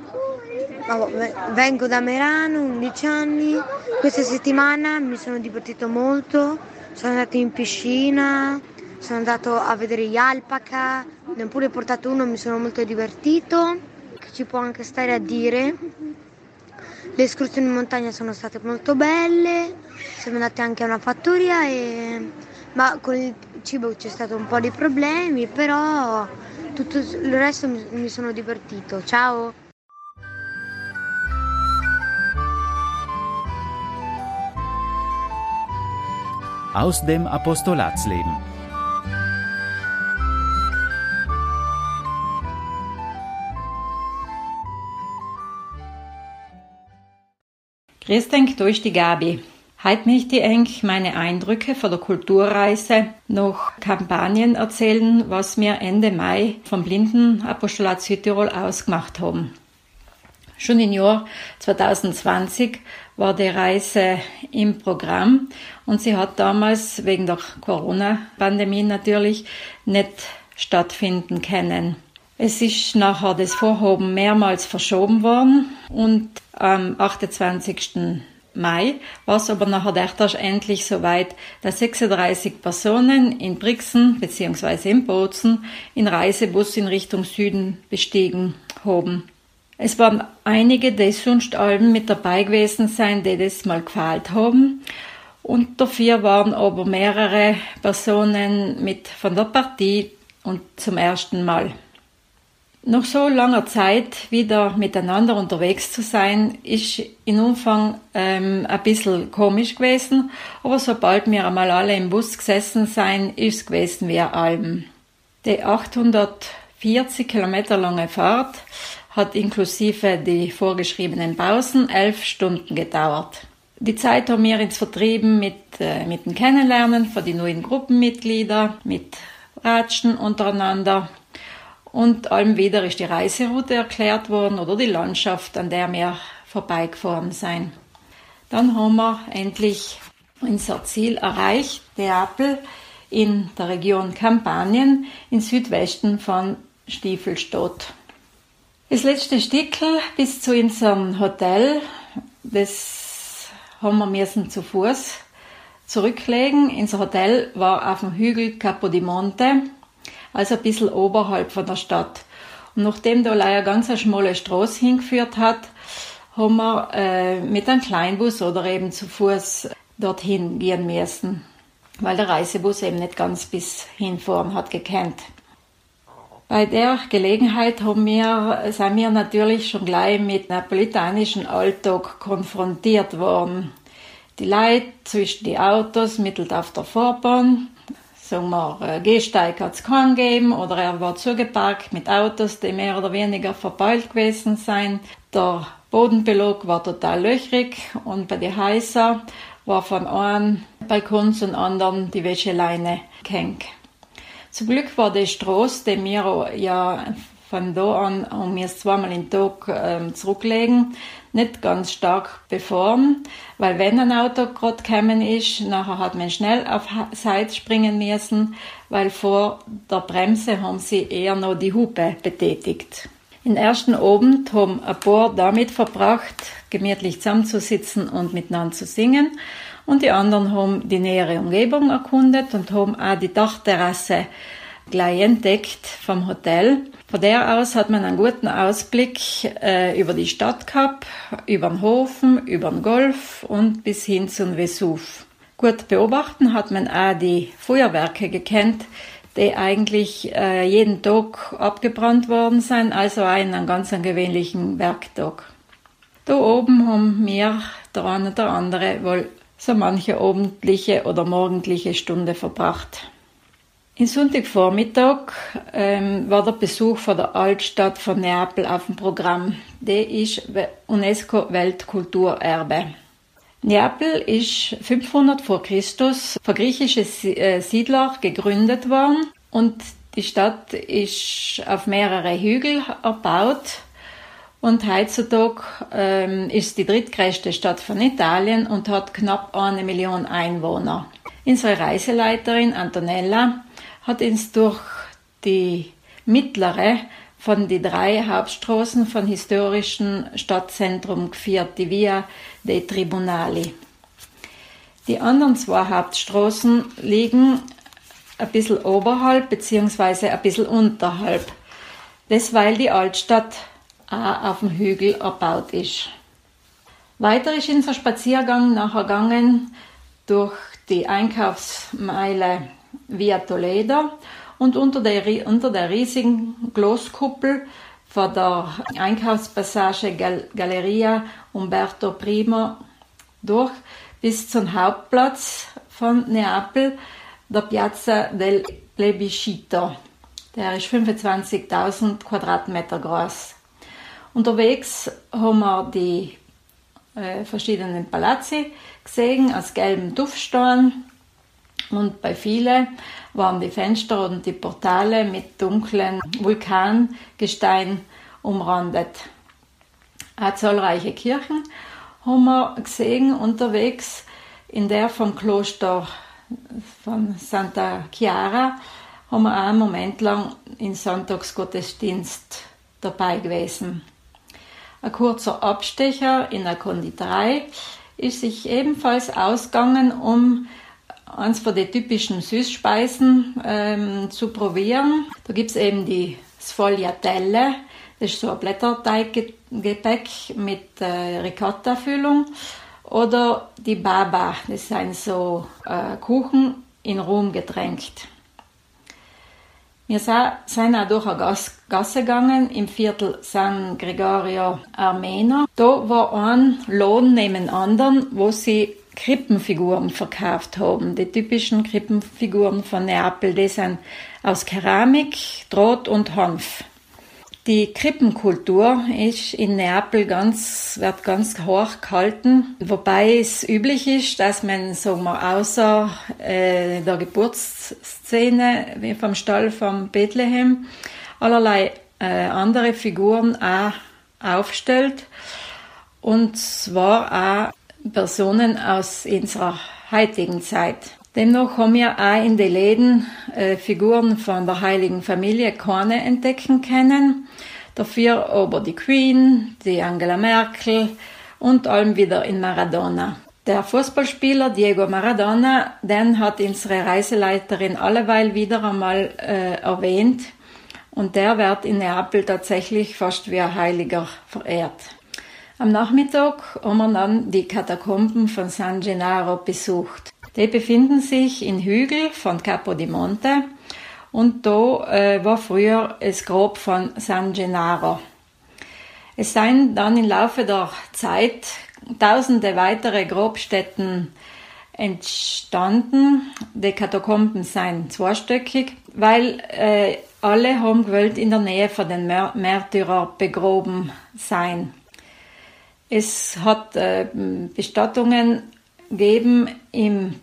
vengo da Merano, 11 anni. Questa settimana mi sono divertito molto, sono andato in piscina, sono andato a vedere gli alpaca, ne ho pure portato uno, mi sono molto divertito. Ci può anche stare a dire. Le escursioni in montagna sono state molto belle, siamo andati anche a una fattoria, e... ma con il cibo c'è stato un po' di problemi, però tutto il resto mi sono divertito. Ciao! Aus dem Apostolatsleben. Grüß dich durch die Gabi. Heute möchte ich eigentlich meine Eindrücke von der Kulturreise nach Kampanien erzählen, was wir Ende Mai vom Blindenapostolat Südtirol ausgemacht haben. Schon im Jahr 2020 war die Reise im Programm und sie hat damals wegen der Corona-Pandemie natürlich nicht stattfinden können. Es ist nachher das Vorhaben mehrmals verschoben worden und am 28. Mai war es aber nachher echt endlich soweit, dass 36 Personen in Brixen bzw. in Bozen in Reisebus in Richtung Süden bestiegen haben. Es waren einige, die sonst allen mit dabei gewesen sein, die das mal gefällt haben. Und dafür waren aber mehrere Personen mit von der Partie und zum ersten Mal. Nach so langer Zeit wieder miteinander unterwegs zu sein, ist in Umfang ähm, ein bisschen komisch gewesen, aber sobald wir einmal alle im Bus gesessen sein, ist es gewesen wie ein Alm. Die 840 Kilometer lange Fahrt hat inklusive die vorgeschriebenen Pausen elf Stunden gedauert. Die Zeit haben wir ins vertrieben mit, äh, mit dem Kennenlernen von den neuen Gruppenmitgliedern, mit Ratschen untereinander und allem wieder ist die Reiseroute erklärt worden oder die Landschaft, an der wir vorbeigefahren sind. Dann haben wir endlich unser Ziel erreicht, Neapel in der Region Kampanien im Südwesten von Stiefelstadt. Das letzte Stickel bis zu unserem Hotel, das haben wir müssen zu Fuß zurücklegen. Unser Hotel war auf dem Hügel Capodimonte also ein bisschen oberhalb von der Stadt. Und nachdem da leider ganz eine schmale Straße hingeführt hat, haben wir äh, mit einem Kleinbus oder eben zu Fuß dorthin gehen müssen, weil der Reisebus eben nicht ganz bis hinfahren hat gekannt. Bei der Gelegenheit haben wir, sind wir natürlich schon gleich mit napolitanischen Alltag konfrontiert worden. Die Leute zwischen die Autos mittelt auf der Fahrbahn, sagen wir, äh, Gehsteig hat es keinen gegeben oder er war zugeparkt mit Autos, die mehr oder weniger verbeult gewesen sind. Der Bodenbelag war total löchrig und bei den Häusern war von einem Balkon zum anderen die Wäscheleine gehängt. Zum Glück war die Straße, die wir ja von da an um wir zweimal im Tag ähm, zurücklegen, nicht ganz stark befahren, weil wenn ein Auto gerade gekommen ist, nachher hat man schnell auf Seite springen müssen, weil vor der Bremse haben sie eher noch die Hupe betätigt. Den ersten Abend haben ein paar damit verbracht, gemütlich zusammenzusitzen und miteinander zu singen. Und die anderen haben die nähere Umgebung erkundet und haben auch die Dachterrasse gleich entdeckt vom Hotel. Von der aus hat man einen guten Ausblick äh, über die Stadt gehabt, über den Hofen, über den Golf und bis hin zum Vesuv. Gut beobachten hat man auch die Feuerwerke gekannt, die eigentlich äh, jeden Tag abgebrannt worden sind, also einen ganz gewöhnlichen Werktag. Da oben haben wir, der eine oder andere, wohl so manche abendliche oder morgendliche Stunde verbracht. Am Sonntagvormittag ähm, war der Besuch von der Altstadt von Neapel auf dem Programm. Die ist UNESCO-Weltkulturerbe. Neapel ist 500 vor Christus von griechischen äh, Siedlern gegründet worden und die Stadt ist auf mehrere Hügel erbaut und heutzutage ähm, ist die drittgrößte Stadt von Italien und hat knapp eine Million Einwohner. Unsere Reiseleiterin Antonella hat uns durch die mittlere von den drei Hauptstraßen von historischen Stadtzentrum geführt, die Via dei Tribunali. Die anderen zwei Hauptstraßen liegen ein bisschen oberhalb bzw. ein bisschen unterhalb. Weil die Altstadt auch auf dem Hügel erbaut ist. Weiter ist unser Spaziergang nachher gegangen durch die Einkaufsmeile Via Toledo und unter der, unter der riesigen Glaskuppel von der Einkaufspassage Gal Galleria Umberto Primo durch bis zum Hauptplatz von Neapel, der Piazza del Plebiscito. Der ist 25.000 Quadratmeter groß. Unterwegs haben wir die äh, verschiedenen Palazzi gesehen aus gelben Duftsteinen und bei vielen waren die Fenster und die Portale mit dunklen Vulkangestein umrandet. Auch zahlreiche Kirchen haben wir gesehen unterwegs. In der vom Kloster von Santa Chiara haben wir auch einen Moment lang in Sonntagsgottesdienst dabei gewesen. Ein kurzer Abstecher in der Konditorei ist sich ebenfalls ausgegangen, um eins von den typischen Süßspeisen ähm, zu probieren. Da gibt es eben die Sfogliatelle, das ist so ein Blätterteiggebäck mit äh, Ricotta-Füllung. Oder die Baba, das sind so äh, Kuchen in Rum getränkt. Wir sind auch durch eine Gasse gegangen im Viertel San Gregorio Armena. Da war ein Lohn neben anderen, wo sie Krippenfiguren verkauft haben. Die typischen Krippenfiguren von Neapel, die sind aus Keramik, Draht und Hanf. Die Krippenkultur ist in Neapel ganz, wird ganz hoch gehalten, wobei es üblich ist, dass man, sagen wir, außer äh, der Geburtsszene vom Stall von Bethlehem allerlei äh, andere Figuren auch aufstellt. Und zwar auch Personen aus unserer heutigen Zeit. Dennoch haben wir auch in den Läden äh, Figuren von der Heiligen Familie keine entdecken können. Dafür aber die Queen, die Angela Merkel und allem wieder in Maradona. Der Fußballspieler Diego Maradona, den hat unsere Reiseleiterin alleweil wieder einmal äh, erwähnt und der wird in Neapel tatsächlich fast wie ein Heiliger verehrt. Am Nachmittag haben wir dann die Katakomben von San Gennaro besucht. Die befinden sich in Hügel von Capo di Monte und da äh, war früher das Grab von San Gennaro. Es seien dann im Laufe der Zeit tausende weitere Grabstätten entstanden. Die Katakomben seien zweistöckig, weil äh, alle haben gewollt in der Nähe von den Märtyrer begroben sein. Es hat äh, Bestattungen geben im,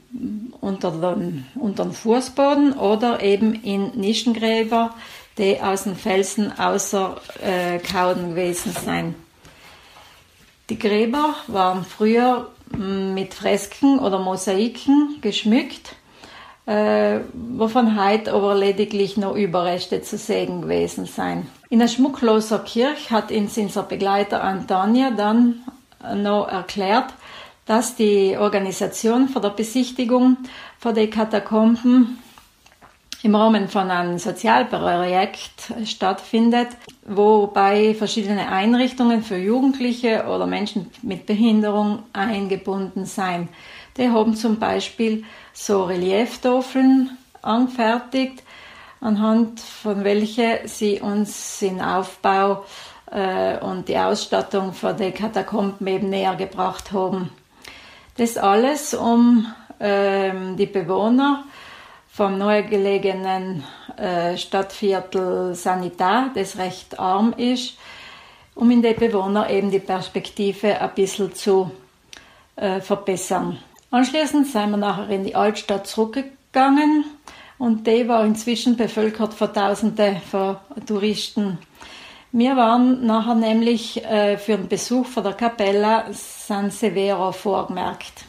unter, den, unter den Fußboden oder eben in Nischengräber, die aus den Felsen außerkauen äh, gewesen sind. Die Gräber waren früher mm, mit Fresken oder Mosaiken geschmückt, äh, wovon heute aber lediglich noch Überreste zu sehen gewesen sind. In der schmuckloser Kirche hat uns unser Begleiter Antonia dann noch erklärt, dass die Organisation von der Besichtigung von den Katakomben im Rahmen von einem Sozialprojekt stattfindet, wobei verschiedene Einrichtungen für Jugendliche oder Menschen mit Behinderung eingebunden sein. Die haben zum Beispiel so Relieftafeln angefertigt, anhand von welche sie uns den Aufbau äh, und die Ausstattung für die Katakomben eben näher gebracht haben. Das alles, um ähm, die Bewohner vom neu gelegenen äh, Stadtviertel Sanitar, das recht arm ist, um in den Bewohner eben die Perspektive ein bisschen zu äh, verbessern. Anschließend sind wir nachher in die Altstadt zurückgegangen und die war inzwischen bevölkert von Tausenden von Touristen. Wir waren nachher nämlich äh, für den Besuch von der Capella San Severo vorgemerkt.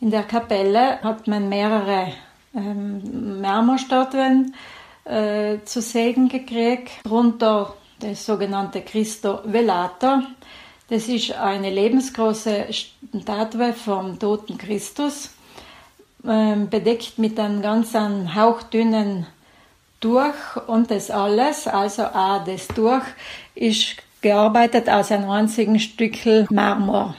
In der Kapelle hat man mehrere ähm, Marmorstatuen äh, zu sehen gekriegt, darunter das sogenannte Cristo Velato. Das ist eine lebensgroße Statue vom toten Christus, ähm, bedeckt mit einem ganz hauchdünnen Tuch und das alles, also auch das Tuch, ist gearbeitet aus einem einzigen Stückel Marmor.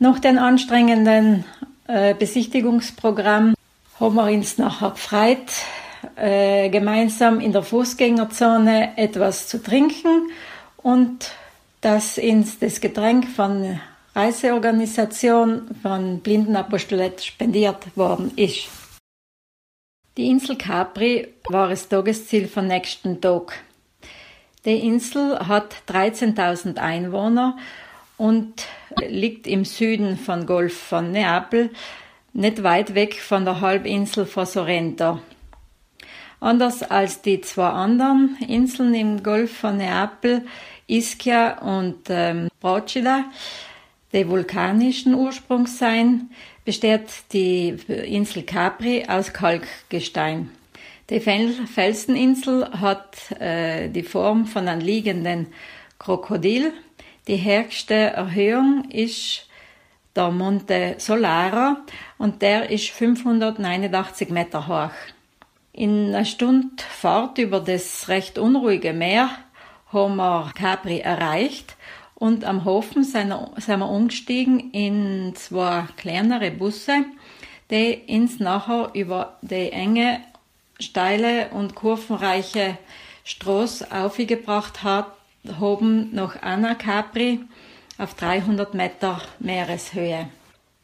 Nach dem anstrengenden äh, Besichtigungsprogramm haben wir uns nachher gefreut, äh, gemeinsam in der Fußgängerzone etwas zu trinken und dass uns das Getränk von Reiseorganisation von Blindenapostolet spendiert worden ist. Die Insel Capri war das Tagesziel vom nächsten Tag. Die Insel hat 13.000 Einwohner und liegt im Süden von Golf von Neapel nicht weit weg von der Halbinsel von Sorrento. Anders als die zwei anderen Inseln im Golf von Neapel, Ischia und ähm, Procida, die vulkanischen Ursprungs sein, besteht die Insel Capri aus Kalkgestein. Die Felseninsel hat äh, die Form von einem liegenden Krokodil. Die höchste Erhöhung ist der Monte Solara und der ist 589 Meter hoch. In einer Stunde Fahrt über das recht unruhige Meer haben wir Capri erreicht und am Hafen sind wir umgestiegen in zwei kleinere Busse, die uns nachher über die enge, steile und kurvenreiche Straße aufgebracht haben nach Anna Capri auf 300 Meter Meereshöhe.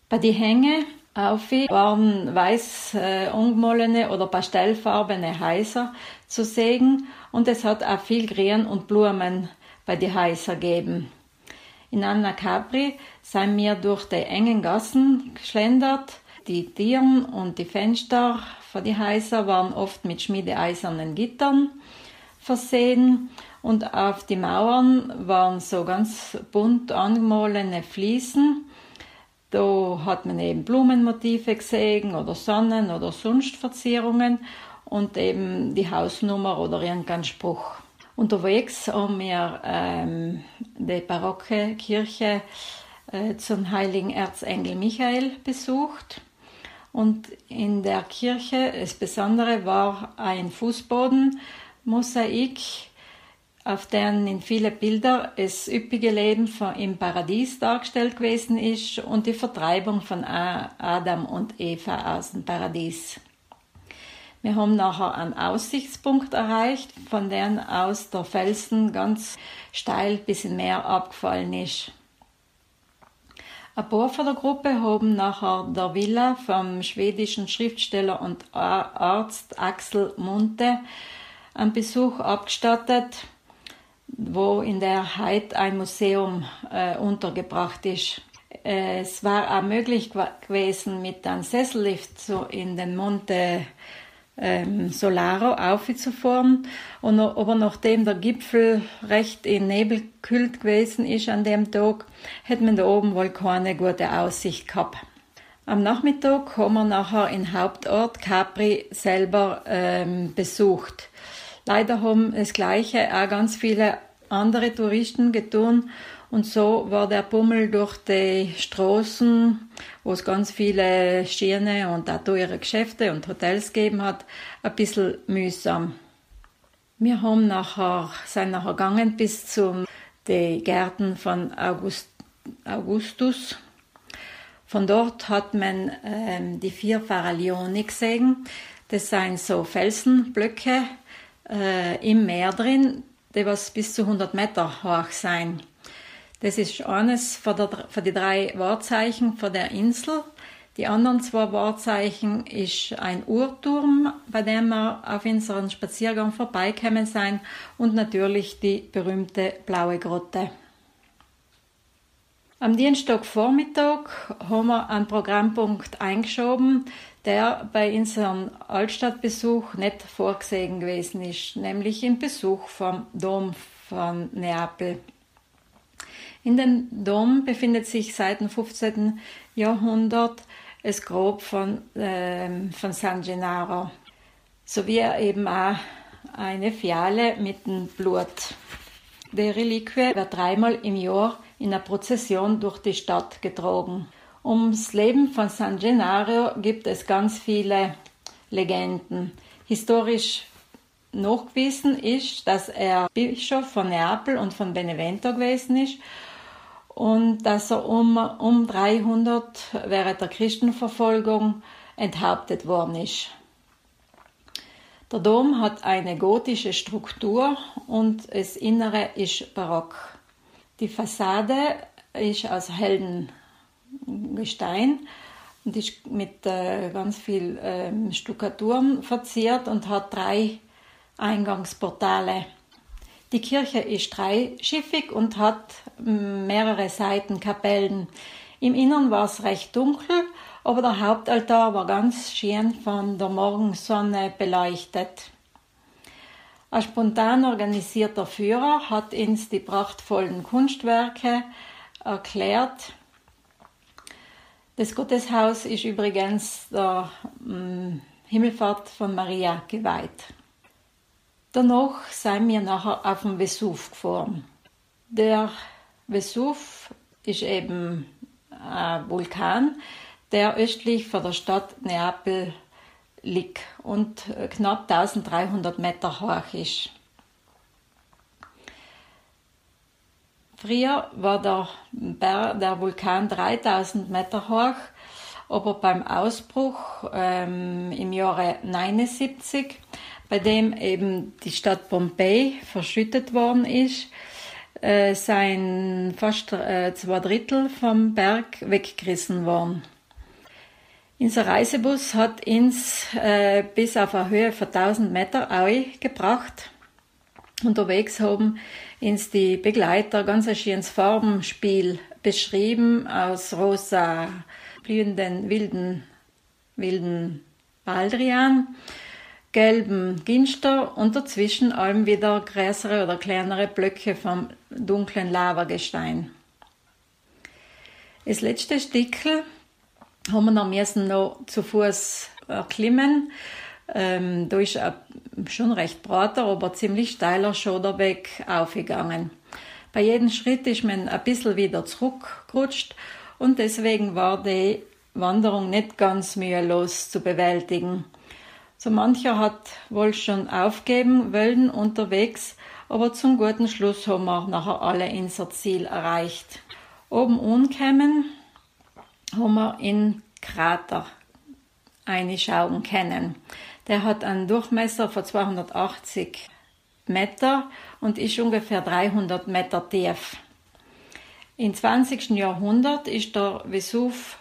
Bei den Hängen auf waren weiß äh, angemalene oder pastellfarbene Häuser zu sehen und es hat auch viel Grün und Blumen bei den Häusern gegeben. In Anna Capri sind wir durch die engen Gassen geschlendert. Die Tieren und die Fenster von die Häuser waren oft mit schmiedeeisernen Gittern versehen und auf die Mauern waren so ganz bunt angemalene Fliesen. Da hat man eben Blumenmotive gesehen oder Sonnen oder sonst Verzierungen und eben die Hausnummer oder irgendein Spruch. Unterwegs haben wir ähm, die barocke Kirche äh, zum heiligen Erzengel Michael besucht. Und in der Kirche, das Besondere war ein Fußbodenmosaik auf denen in viele Bilder das üppige Leben im Paradies dargestellt gewesen ist und die Vertreibung von Adam und Eva aus dem Paradies. Wir haben nachher einen Aussichtspunkt erreicht, von dem aus der Felsen ganz steil bis in Meer abgefallen ist. Ein paar von der Gruppe haben nachher der Villa vom schwedischen Schriftsteller und Arzt Axel Munte einen Besuch abgestattet wo in der Heid ein Museum äh, untergebracht ist. Es war auch möglich gewesen, mit einem Sessellift so in den Monte ähm, Solaro aufzufahren. Und, aber nachdem der Gipfel recht in Nebel gekühlt gewesen ist an dem Tag, hätte man da oben wohl keine gute Aussicht gehabt. Am Nachmittag haben wir nachher in Hauptort Capri selber ähm, besucht. Leider haben das Gleiche auch ganz viele andere Touristen getan Und so war der Bummel durch die Straßen, wo es ganz viele Schiene und auch teure Geschäfte und Hotels gegeben hat, ein bisschen mühsam. Wir haben nachher, sind nachher gegangen bis zum die Gärten von August, Augustus. Von dort hat man ähm, die vier Faraglioni gesehen. Das sind so Felsenblöcke äh, im Meer drin, die was bis zu 100 Meter hoch sein. Das ist eines von, der, von die drei Wahrzeichen von der Insel. Die anderen zwei Wahrzeichen ist ein Uhrturm, bei dem wir auf unseren Spaziergang vorbeikommen sein und natürlich die berühmte blaue Grotte. Am Dienstagvormittag haben wir einen Programmpunkt eingeschoben, der bei unserem Altstadtbesuch nicht vorgesehen gewesen ist, nämlich im Besuch vom Dom von Neapel. In dem Dom befindet sich seit dem 15. Jahrhundert das Grab von, äh, von San Gennaro, sowie eben auch eine Fiale mit dem Blut. Die Reliquie wird dreimal im Jahr in einer Prozession durch die Stadt getragen. Ums Leben von San Gennaro gibt es ganz viele Legenden. Historisch nachgewiesen ist, dass er Bischof von Neapel und von Benevento gewesen ist und dass er um, um 300 während der Christenverfolgung enthauptet worden ist. Der Dom hat eine gotische Struktur und das Innere ist barock. Die Fassade ist aus hellem Gestein und ist mit äh, ganz viel äh, Stuckaturen verziert und hat drei Eingangsportale. Die Kirche ist dreischiffig und hat mehrere Seitenkapellen. Im Innern war es recht dunkel, aber der Hauptaltar war ganz schön von der Morgensonne beleuchtet. Ein spontan organisierter Führer hat uns die prachtvollen Kunstwerke erklärt. Das Gotteshaus ist übrigens der Himmelfahrt von Maria geweiht. Danach sind wir nachher auf dem Vesuv gefahren. Der Vesuv ist eben ein Vulkan, der östlich von der Stadt Neapel liegt und knapp 1300 Meter hoch ist. Früher war der, Berg, der Vulkan 3000 Meter hoch, aber beim Ausbruch ähm, im Jahre 79 bei dem eben die Stadt Pompeji verschüttet worden ist, äh, seien fast äh, zwei Drittel vom Berg weggerissen worden. Unser Reisebus hat uns äh, bis auf eine Höhe von 1000 Meter gebracht. Unterwegs haben uns die Begleiter ganz ein schönes Farbenspiel beschrieben aus rosa, blühenden, wilden, wilden Baldrian gelben Ginster und dazwischen allem wieder größere oder kleinere Blöcke vom dunklen Lavagestein. Das letzte Stickel haben wir noch müssen noch zu Fuß erklimmen. Ähm, da ist schon recht breiter, aber ziemlich steiler Schoderweg aufgegangen. Bei jedem Schritt ist man ein bisschen wieder zurückgerutscht und deswegen war die Wanderung nicht ganz mühelos zu bewältigen. So mancher hat wohl schon aufgeben wollen unterwegs, aber zum guten Schluss haben wir nachher alle unser Ziel erreicht. Oben angekommen haben wir in Krater einschauen können. Der hat einen Durchmesser von 280 Meter und ist ungefähr 300 Meter tief. Im 20. Jahrhundert ist der Vesuv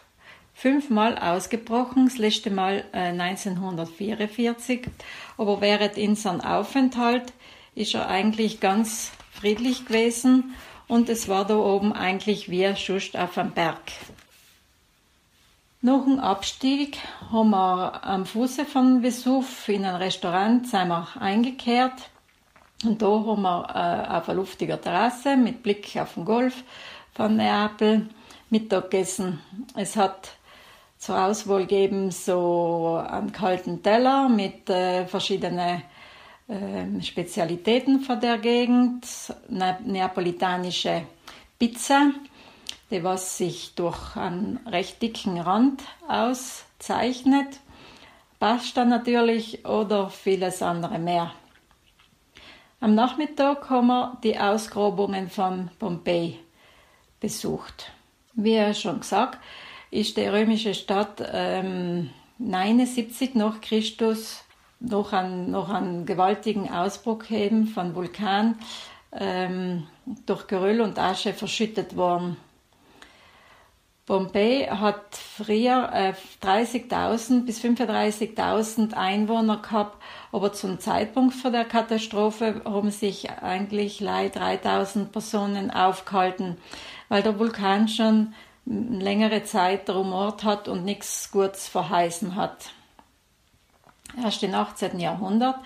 fünfmal ausgebrochen, das letzte Mal äh, 1944. Aber während unserem Aufenthalt ist er eigentlich ganz friedlich gewesen und es war da oben eigentlich wie Schust auf einem Berg. Nach dem Abstieg haben wir am Fuße von Vesuv in ein Restaurant sind wir eingekehrt und da haben wir äh, auf einer luftigen Terrasse mit Blick auf den Golf von Neapel Mittag. Es hat zur Auswahl geben so einen kalten Teller mit äh, verschiedenen äh, Spezialitäten von der Gegend, ne neapolitanische Pizza, die was sich durch einen recht dicken Rand auszeichnet. Pasta natürlich oder vieles andere mehr. Am Nachmittag haben wir die Ausgrabungen von Pompeji besucht. Wie schon gesagt, ist die römische Stadt ähm, 79 nach Christus noch einen, noch einen gewaltigen Ausbruch eben von Vulkan ähm, durch Geröll und Asche verschüttet worden. Pompeji hat früher äh, 30.000 bis 35.000 Einwohner gehabt, aber zum Zeitpunkt von der Katastrophe haben sich eigentlich leider 3.000 Personen aufgehalten, weil der Vulkan schon längere Zeit rumort hat und nichts Gutes verheißen hat. Erst im 18. Jahrhundert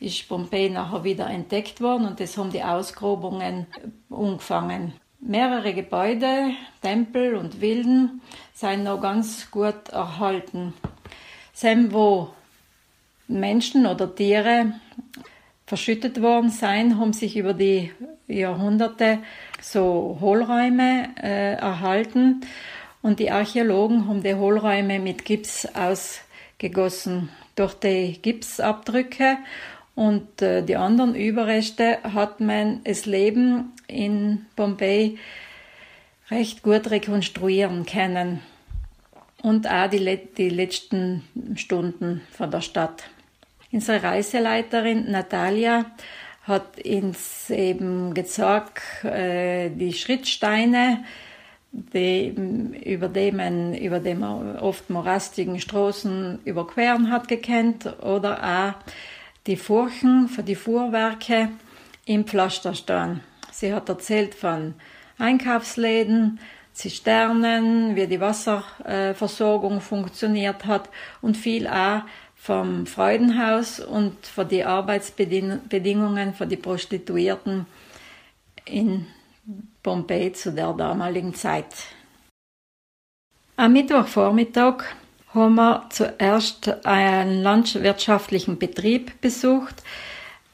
ist Pompeji nachher wieder entdeckt worden und das haben die Ausgrabungen umgefangen. Mehrere Gebäude, Tempel und Villen sind noch ganz gut erhalten. Sem, wo Menschen oder Tiere verschüttet worden sind, haben sich über die Jahrhunderte so Hohlräume äh, erhalten und die Archäologen haben die Hohlräume mit Gips ausgegossen. Durch die Gipsabdrücke und äh, die anderen Überreste hat man das Leben in Bombay recht gut rekonstruieren können. Und auch die, die letzten Stunden von der Stadt. Unsere Reiseleiterin Natalia hat uns eben gezeigt, äh, die Schrittsteine, die, über die man, über die man oft morastigen Straßen überqueren hat gekannt oder auch die Furchen für die Fuhrwerke im Pflasterstein. Sie hat erzählt von Einkaufsläden, Zisternen, wie die Wasserversorgung funktioniert hat und viel auch vom Freudenhaus und von die Arbeitsbedingungen für die Prostituierten in Pompeji zu der damaligen Zeit. Am Mittwochvormittag haben wir zuerst einen landwirtschaftlichen Betrieb besucht,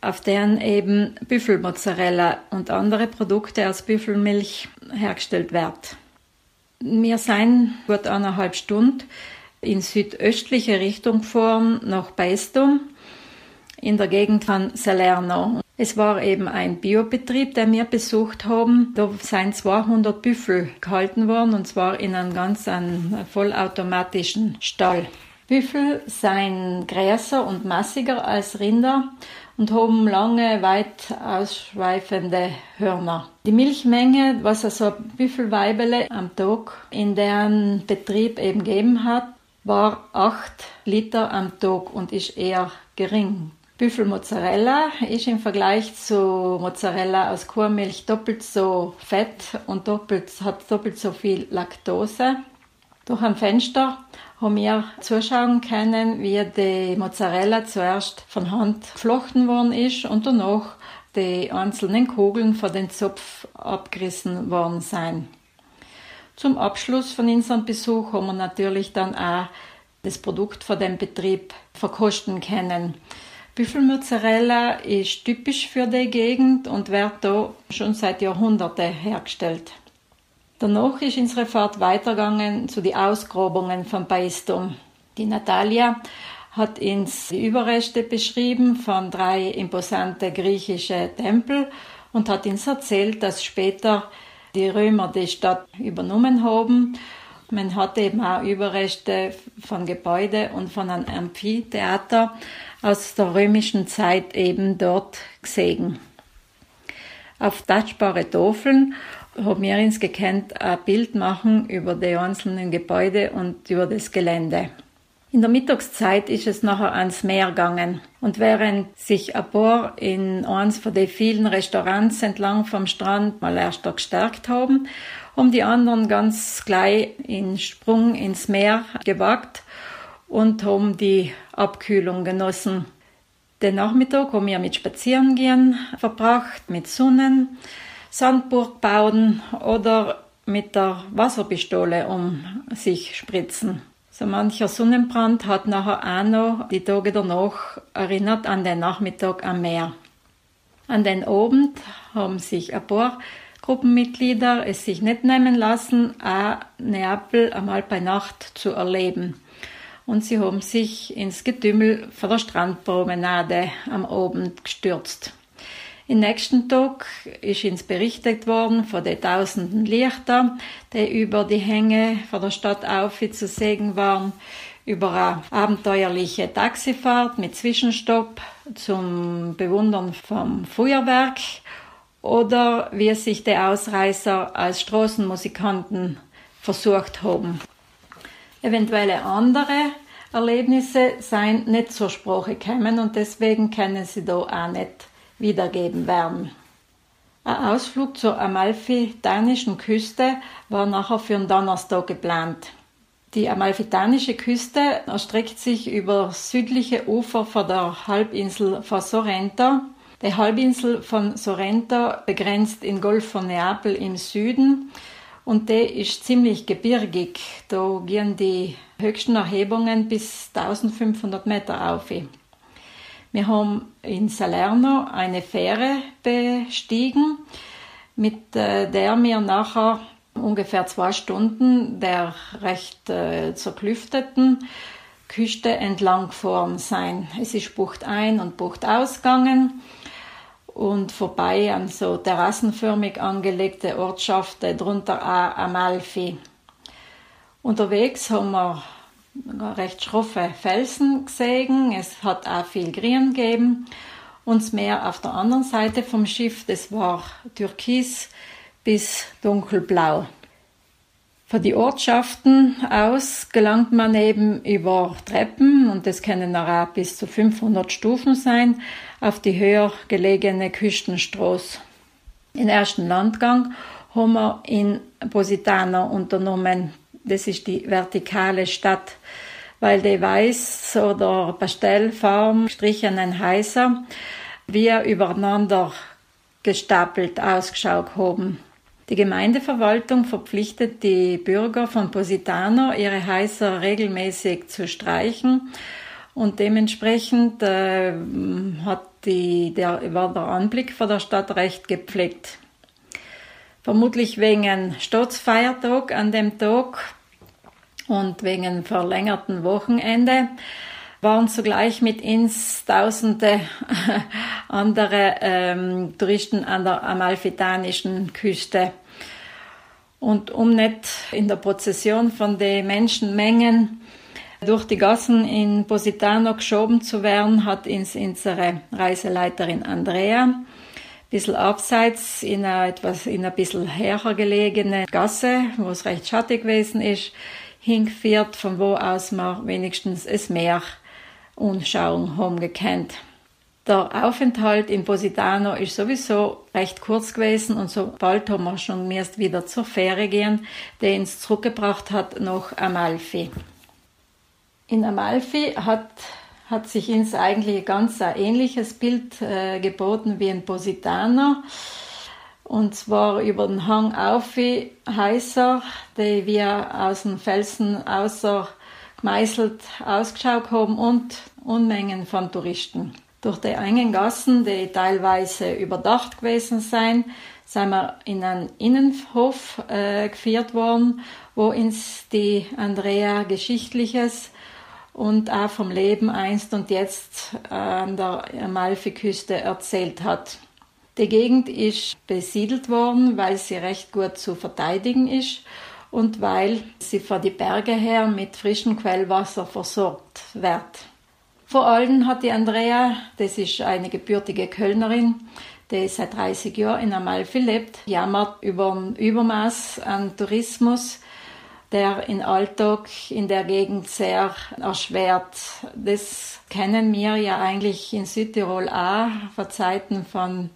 auf deren eben Büffelmozzarella und andere Produkte aus Büffelmilch hergestellt werden. Wir sind gut eineinhalb Stunden in südöstliche Richtung gefahren nach Paestum in der Gegend von Salerno. Es war eben ein Biobetrieb, den wir besucht haben. Da sind 200 Büffel gehalten worden und zwar in einem ganz einen vollautomatischen Stall. Büffel sind größer und massiger als Rinder und haben lange, weit ausschweifende Hörner. Die Milchmenge, was also Büffelweibele am Tag in deren Betrieb eben gegeben hat, war 8 Liter am Tag und ist eher gering. Büffelmozzarella ist im Vergleich zu Mozzarella aus Kuhmilch doppelt so fett und doppelt, hat doppelt so viel Laktose. Durch ein Fenster haben wir zuschauen können, wie die Mozzarella zuerst von Hand geflochten worden ist und danach die einzelnen Kugeln von den Zopf abgerissen worden sind. Zum Abschluss von unserem Besuch haben wir natürlich dann auch das Produkt von dem Betrieb verkosten können. Büffelmozzarella ist typisch für die Gegend und wird da schon seit Jahrhunderten hergestellt. Danach ist unsere Fahrt weitergegangen zu den Ausgrabungen von Paestum. Die Natalia hat uns die Überreste beschrieben von drei imposante griechische Tempel und hat uns erzählt, dass später die Römer die Stadt übernommen haben. Man hat eben auch Überreste von Gebäude und von einem Amphitheater aus der römischen Zeit eben dort gesehen. Auf touchbare Tafeln haben wir uns gekannt ein Bild machen über die einzelnen Gebäude und über das Gelände. In der Mittagszeit ist es nachher ans Meer gegangen. Und während sich ein paar in eins von den vielen Restaurants entlang vom Strand mal erst gestärkt haben, haben die anderen ganz gleich in Sprung ins Meer gewagt und haben die Abkühlung genossen. Den Nachmittag haben wir mit Spazierengehen verbracht, mit Sonnen, Sandburg bauen oder mit der Wasserpistole um sich spritzen. So mancher Sonnenbrand hat nachher auch noch die Tage danach erinnert an den Nachmittag am Meer. An den Abend haben sich ein paar Gruppenmitglieder es sich nicht nehmen lassen, auch Neapel einmal bei Nacht zu erleben. Und sie haben sich ins Getümmel von der Strandpromenade am Abend gestürzt. Im nächsten Tag ist uns berichtet worden von den tausenden Lichter, die über die Hänge von der Stadt Aufi zu sehen waren, über eine abenteuerliche Taxifahrt mit Zwischenstopp zum Bewundern vom Feuerwerk oder wie sich die Ausreißer als Straßenmusikanten versucht haben. Eventuelle andere Erlebnisse seien nicht zur Sprache gekommen und deswegen können sie da auch nicht wiedergeben werden. Ein Ausflug zur amalfitanischen Küste war nachher für den Donnerstag geplant. Die amalfitanische Küste erstreckt sich über südliche Ufer von der Halbinsel von Sorrento. Die Halbinsel von Sorrento begrenzt den Golf von Neapel im Süden und der ist ziemlich gebirgig. Da gehen die höchsten Erhebungen bis 1500 Meter auf. Wir haben in Salerno eine Fähre bestiegen, mit äh, der wir nachher ungefähr zwei Stunden der recht äh, zerklüfteten Küste entlang gefahren sein. Es ist Bucht ein und Bucht ausgegangen und vorbei an so terrassenförmig angelegte Ortschaften, drunter auch Amalfi. Unterwegs haben wir recht schroffe Felsen gesehen, es hat auch viel Grün gegeben und das Meer auf der anderen Seite vom Schiff, das war türkis bis dunkelblau. Von den Ortschaften aus gelangt man eben über Treppen, und das können auch bis zu 500 Stufen sein, auf die höher gelegene Küstenstraße. Im ersten Landgang haben wir in Positano unternommen. Das ist die vertikale Stadt, weil die weiß oder pastellfarben strichenen Häuser wir übereinander gestapelt ausgeschaut haben. Die Gemeindeverwaltung verpflichtet die Bürger von Positano, ihre Häuser regelmäßig zu streichen und dementsprechend äh, hat die, der, war der Anblick von der Stadt recht gepflegt. Vermutlich wegen Staatsfeiertag an dem Tag und wegen verlängerten Wochenende waren zugleich mit uns tausende andere ähm, Touristen an der amalfitanischen Küste. Und um nicht in der Prozession von den Menschenmengen durch die Gassen in Positano geschoben zu werden, hat uns unsere Reiseleiterin Andrea bisschen abseits in eine etwas in ein bisschen höher gelegene Gasse, wo es recht schattig gewesen ist, hingeführt, von wo aus wir wenigstens das Meer anschauen haben gekannt. Der Aufenthalt in Positano ist sowieso recht kurz gewesen und so bald haben wir schon erst wieder zur Fähre gehen, die uns zurückgebracht hat nach Amalfi. In Amalfi hat, hat sich uns eigentlich ein ganz ein ähnliches Bild äh, geboten wie in Positano. Und zwar über den Hang Aufi heißer, die wir aus den Felsen außer gemeißelt ausgeschaut haben und Unmengen von Touristen. Durch die engen Gassen, die teilweise überdacht gewesen sind, sind wir in einen Innenhof äh, geführt worden, wo uns die Andrea Geschichtliches und auch vom Leben einst und jetzt äh, an der Amalfiküste erzählt hat. Die Gegend ist besiedelt worden, weil sie recht gut zu verteidigen ist und weil sie von die Berge her mit frischem Quellwasser versorgt wird. Vor allem hat die Andrea, das ist eine gebürtige Kölnerin, die seit 30 Jahren in Amalfi lebt, jammert über ein Übermaß an Tourismus, der in Alltag in der Gegend sehr erschwert. Das kennen wir ja eigentlich in Südtirol auch von Zeiten von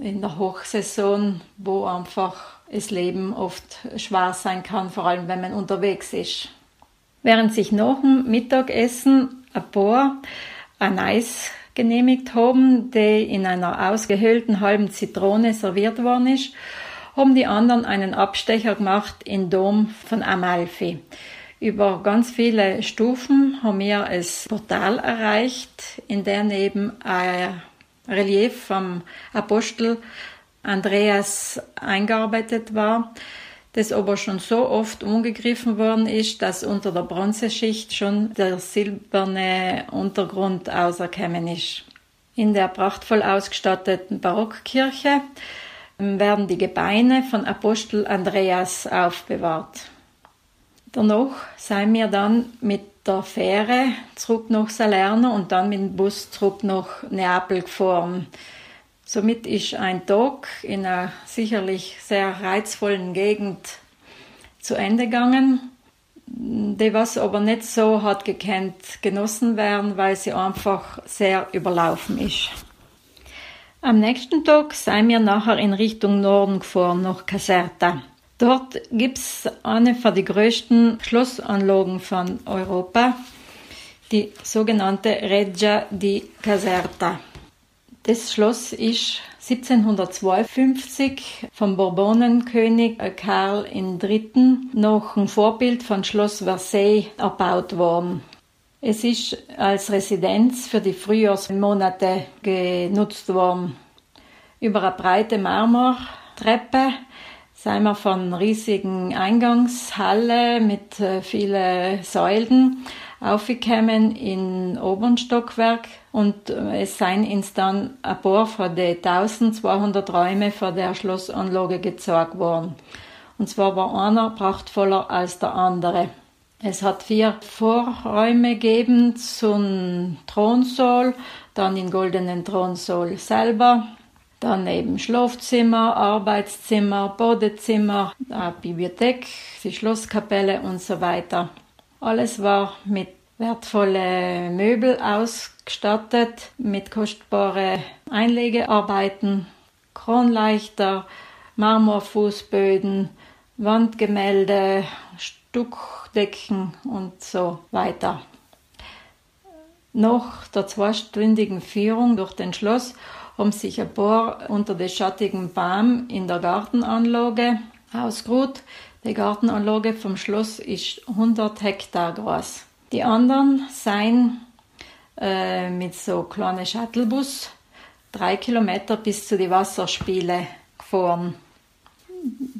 in der Hochsaison, wo einfach das Leben oft schwer sein kann, vor allem wenn man unterwegs ist. Während sich nach dem Mittagessen ein paar ein Eis genehmigt haben, die in einer ausgehöhlten halben Zitrone serviert worden ist, haben die anderen einen Abstecher gemacht in Dom von Amalfi. Über ganz viele Stufen haben wir das Portal erreicht, in der neben ein Relief vom Apostel Andreas eingearbeitet war, das aber schon so oft umgegriffen worden ist, dass unter der Bronzeschicht schon der silberne Untergrund auserkennen ist. In der prachtvoll ausgestatteten Barockkirche werden die Gebeine von Apostel Andreas aufbewahrt. Danach seien wir dann mit der Fähre zurück nach Salerno und dann mit dem Bus zurück nach Neapel gefahren. Somit ist ein Tag in einer sicherlich sehr reizvollen Gegend zu Ende gegangen, die was aber nicht so hat gekannt genossen werden, weil sie einfach sehr überlaufen ist. Am nächsten Tag seien wir nachher in Richtung Norden gefahren, nach Caserta. Dort gibt es eine von den größten Schlossanlagen von Europa, die sogenannte Reggia di Caserta. Das Schloss ist 1752 vom Bourbonenkönig Karl III. nach einem Vorbild von Schloss Versailles erbaut worden. Es ist als Residenz für die Frühjahrsmonate genutzt worden. Über eine breite Marmortreppe sind wir von riesigen Eingangshalle mit äh, vielen Säulen aufgekommen in oberen Stockwerk und äh, es seien uns dann ein paar von den 1200 Räume von der Schlossanlage gezeigt worden. Und zwar war einer prachtvoller als der andere. Es hat vier Vorräume gegeben zum Thronsaal, dann den goldenen Thronsaal selber, dann eben Schlafzimmer, Arbeitszimmer, Badezimmer, Bibliothek, die Schlosskapelle und so weiter. Alles war mit wertvolle Möbel ausgestattet, mit kostbare Einlegearbeiten, Kronleuchter, Marmorfußböden, Wandgemälde, Stuckdecken und so weiter. Nach der zweistündigen Führung durch den Schloss haben sich ein paar unter den schattigen Baum in der Gartenanlage ausgeruht. Die Gartenanlage vom Schloss ist 100 Hektar groß. Die anderen seien äh, mit so kleinen Shuttlebus drei Kilometer bis zu den Wasserspiele gefahren.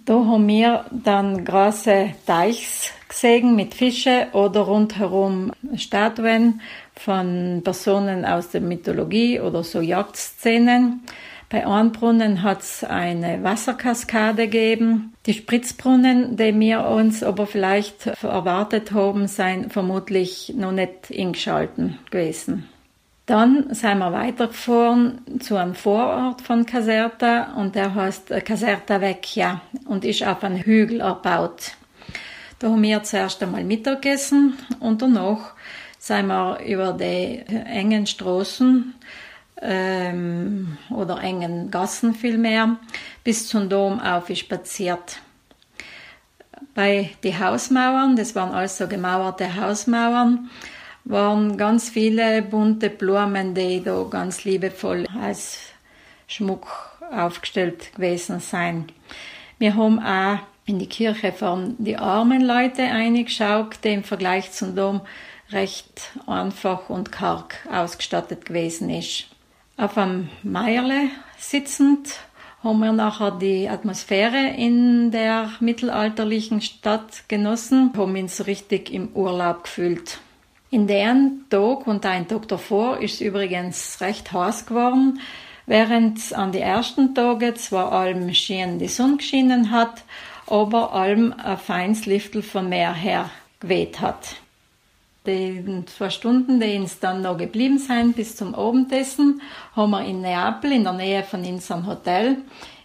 Da haben wir dann große Teichs gesehen mit Fische oder rundherum Statuen von Personen aus der Mythologie oder so Jagdszenen. Bei einem Brunnen hat es eine Wasserkaskade gegeben. Die Spritzbrunnen, die wir uns aber vielleicht erwartet haben, seien vermutlich noch nicht eingeschalten gewesen. Dann sind wir weitergefahren zu einem Vorort von Caserta und der heißt Caserta Vecchia und ist auf einem Hügel erbaut. Da haben wir zuerst einmal Mittag gegessen und danach sind wir über die engen Straßen ähm, oder engen Gassen vielmehr bis zum Dom auf spaziert. Bei den Hausmauern, das waren also gemauerte Hausmauern, waren ganz viele bunte Blumen, die da ganz liebevoll als Schmuck aufgestellt gewesen sind. Wir haben auch in die Kirche von die armen Leute eingeschaut, die im Vergleich zum Dom recht einfach und karg ausgestattet gewesen ist. Auf einem Meierle sitzend haben wir nachher die Atmosphäre in der mittelalterlichen Stadt genossen, haben uns richtig im Urlaub gefühlt. In den Tag und ein Tag davor ist übrigens recht heiß geworden, während an die ersten Tage zwar allem schien die Sonne geschienen hat, aber allem ein feines Liftel vom Meer her geweht hat. Die zwei Stunden, die uns dann noch geblieben sind bis zum Abendessen, haben wir in Neapel, in der Nähe von unserem Hotel,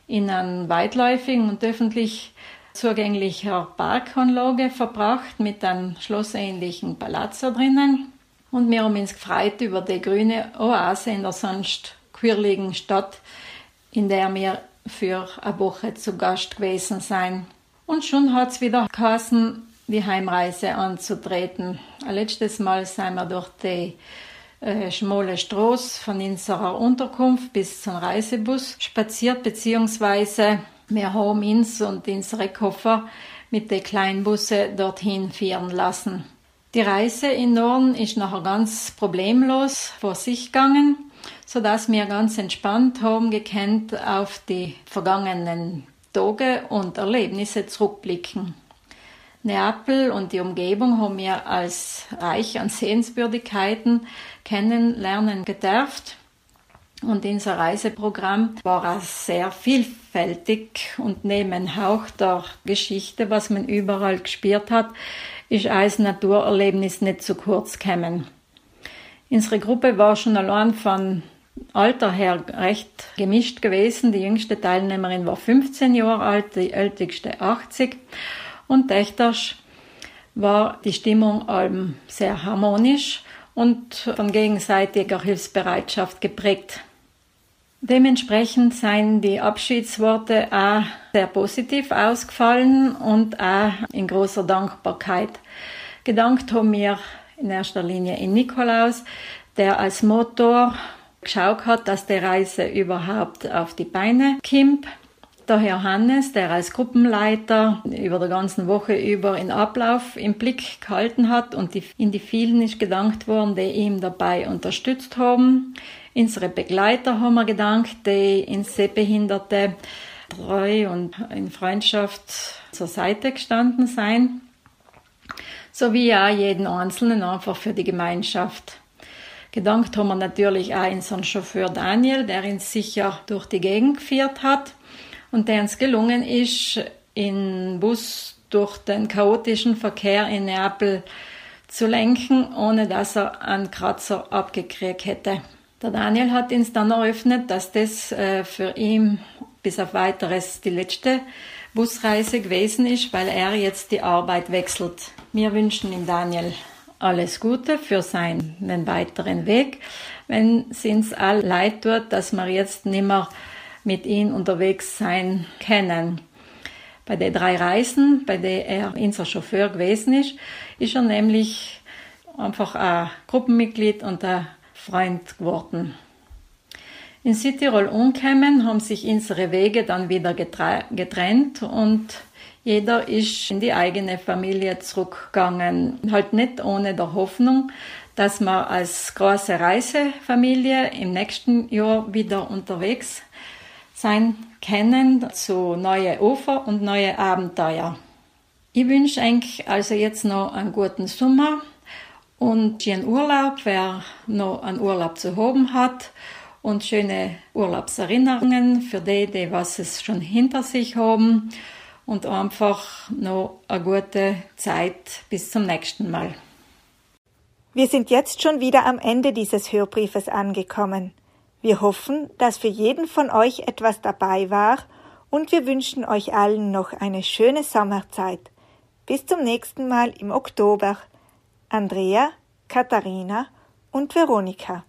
in einem weitläufigen und öffentlich zugänglicher Parkanlage verbracht mit einem schlossähnlichen Palazzo drinnen. Und wir haben uns gefreut über die grüne Oase in der sonst quirligen Stadt, in der wir für eine Woche zu Gast gewesen sein. Und schon hat es wieder geheißen, die Heimreise anzutreten. Ein letztes Mal sind wir durch die äh, schmale Straße von unserer Unterkunft bis zum Reisebus spaziert, beziehungsweise haben uns und unsere Koffer mit den kleinen Busse dorthin fahren lassen. Die Reise in Norden ist nachher ganz problemlos vor sich gegangen, so dass wir ganz entspannt haben gekannt auf die vergangenen Tage und Erlebnisse zurückblicken. Neapel und die Umgebung haben wir als reich an Sehenswürdigkeiten kennenlernen gedurft. Und unser Reiseprogramm war auch sehr vielfältig und neben Hauch der Geschichte, was man überall gespürt hat, ist als Naturerlebnis nicht zu kurz gekommen. Unsere Gruppe war schon allein von Alter her recht gemischt gewesen. Die jüngste Teilnehmerin war 15 Jahre alt, die älteste 80. Und töchters war die Stimmung allem sehr harmonisch und von gegenseitiger Hilfsbereitschaft geprägt. Dementsprechend seien die Abschiedsworte auch sehr positiv ausgefallen und auch in großer Dankbarkeit. Gedankt haben wir in erster Linie in Nikolaus, der als Motor geschaut hat, dass die Reise überhaupt auf die Beine kommt. Der Johannes, der als Gruppenleiter über der ganzen Woche über in Ablauf im Blick gehalten hat und die, in die vielen ist gedankt worden, die ihm dabei unterstützt haben. Unsere Begleiter haben wir gedankt, die ins Sehbehinderte treu und in Freundschaft zur Seite gestanden sein. Sowie auch jeden Einzelnen einfach für die Gemeinschaft. Gedankt haben wir natürlich auch unseren Chauffeur Daniel, der uns sicher durch die Gegend geführt hat und der uns gelungen ist, in Bus durch den chaotischen Verkehr in Neapel zu lenken, ohne dass er einen Kratzer abgekriegt hätte. Der Daniel hat uns dann eröffnet, dass das äh, für ihn bis auf weiteres die letzte Busreise gewesen ist, weil er jetzt die Arbeit wechselt. Wir wünschen ihm Daniel alles Gute für seinen weiteren Weg. Wenn es uns all leid tut, dass wir jetzt nimmer mit ihm unterwegs sein können. Bei den drei Reisen, bei denen er unser Chauffeur gewesen ist, ist er nämlich einfach ein Gruppenmitglied und ein Freund geworden. In Südtirol umgekommen haben sich unsere Wege dann wieder getrennt und jeder ist in die eigene Familie zurückgegangen. Halt nicht ohne der Hoffnung, dass wir als große Reisefamilie im nächsten Jahr wieder unterwegs sein können zu neue Ufer und neue Abenteuer. Ich wünsche euch also jetzt noch einen guten Sommer und schönen Urlaub, wer noch einen Urlaub zu haben hat und schöne Urlaubserinnerungen für die, die was es schon hinter sich haben und einfach noch eine gute Zeit bis zum nächsten Mal. Wir sind jetzt schon wieder am Ende dieses Hörbriefes angekommen. Wir hoffen, dass für jeden von euch etwas dabei war und wir wünschen euch allen noch eine schöne Sommerzeit. Bis zum nächsten Mal im Oktober. Andrea, Katharina und Veronika.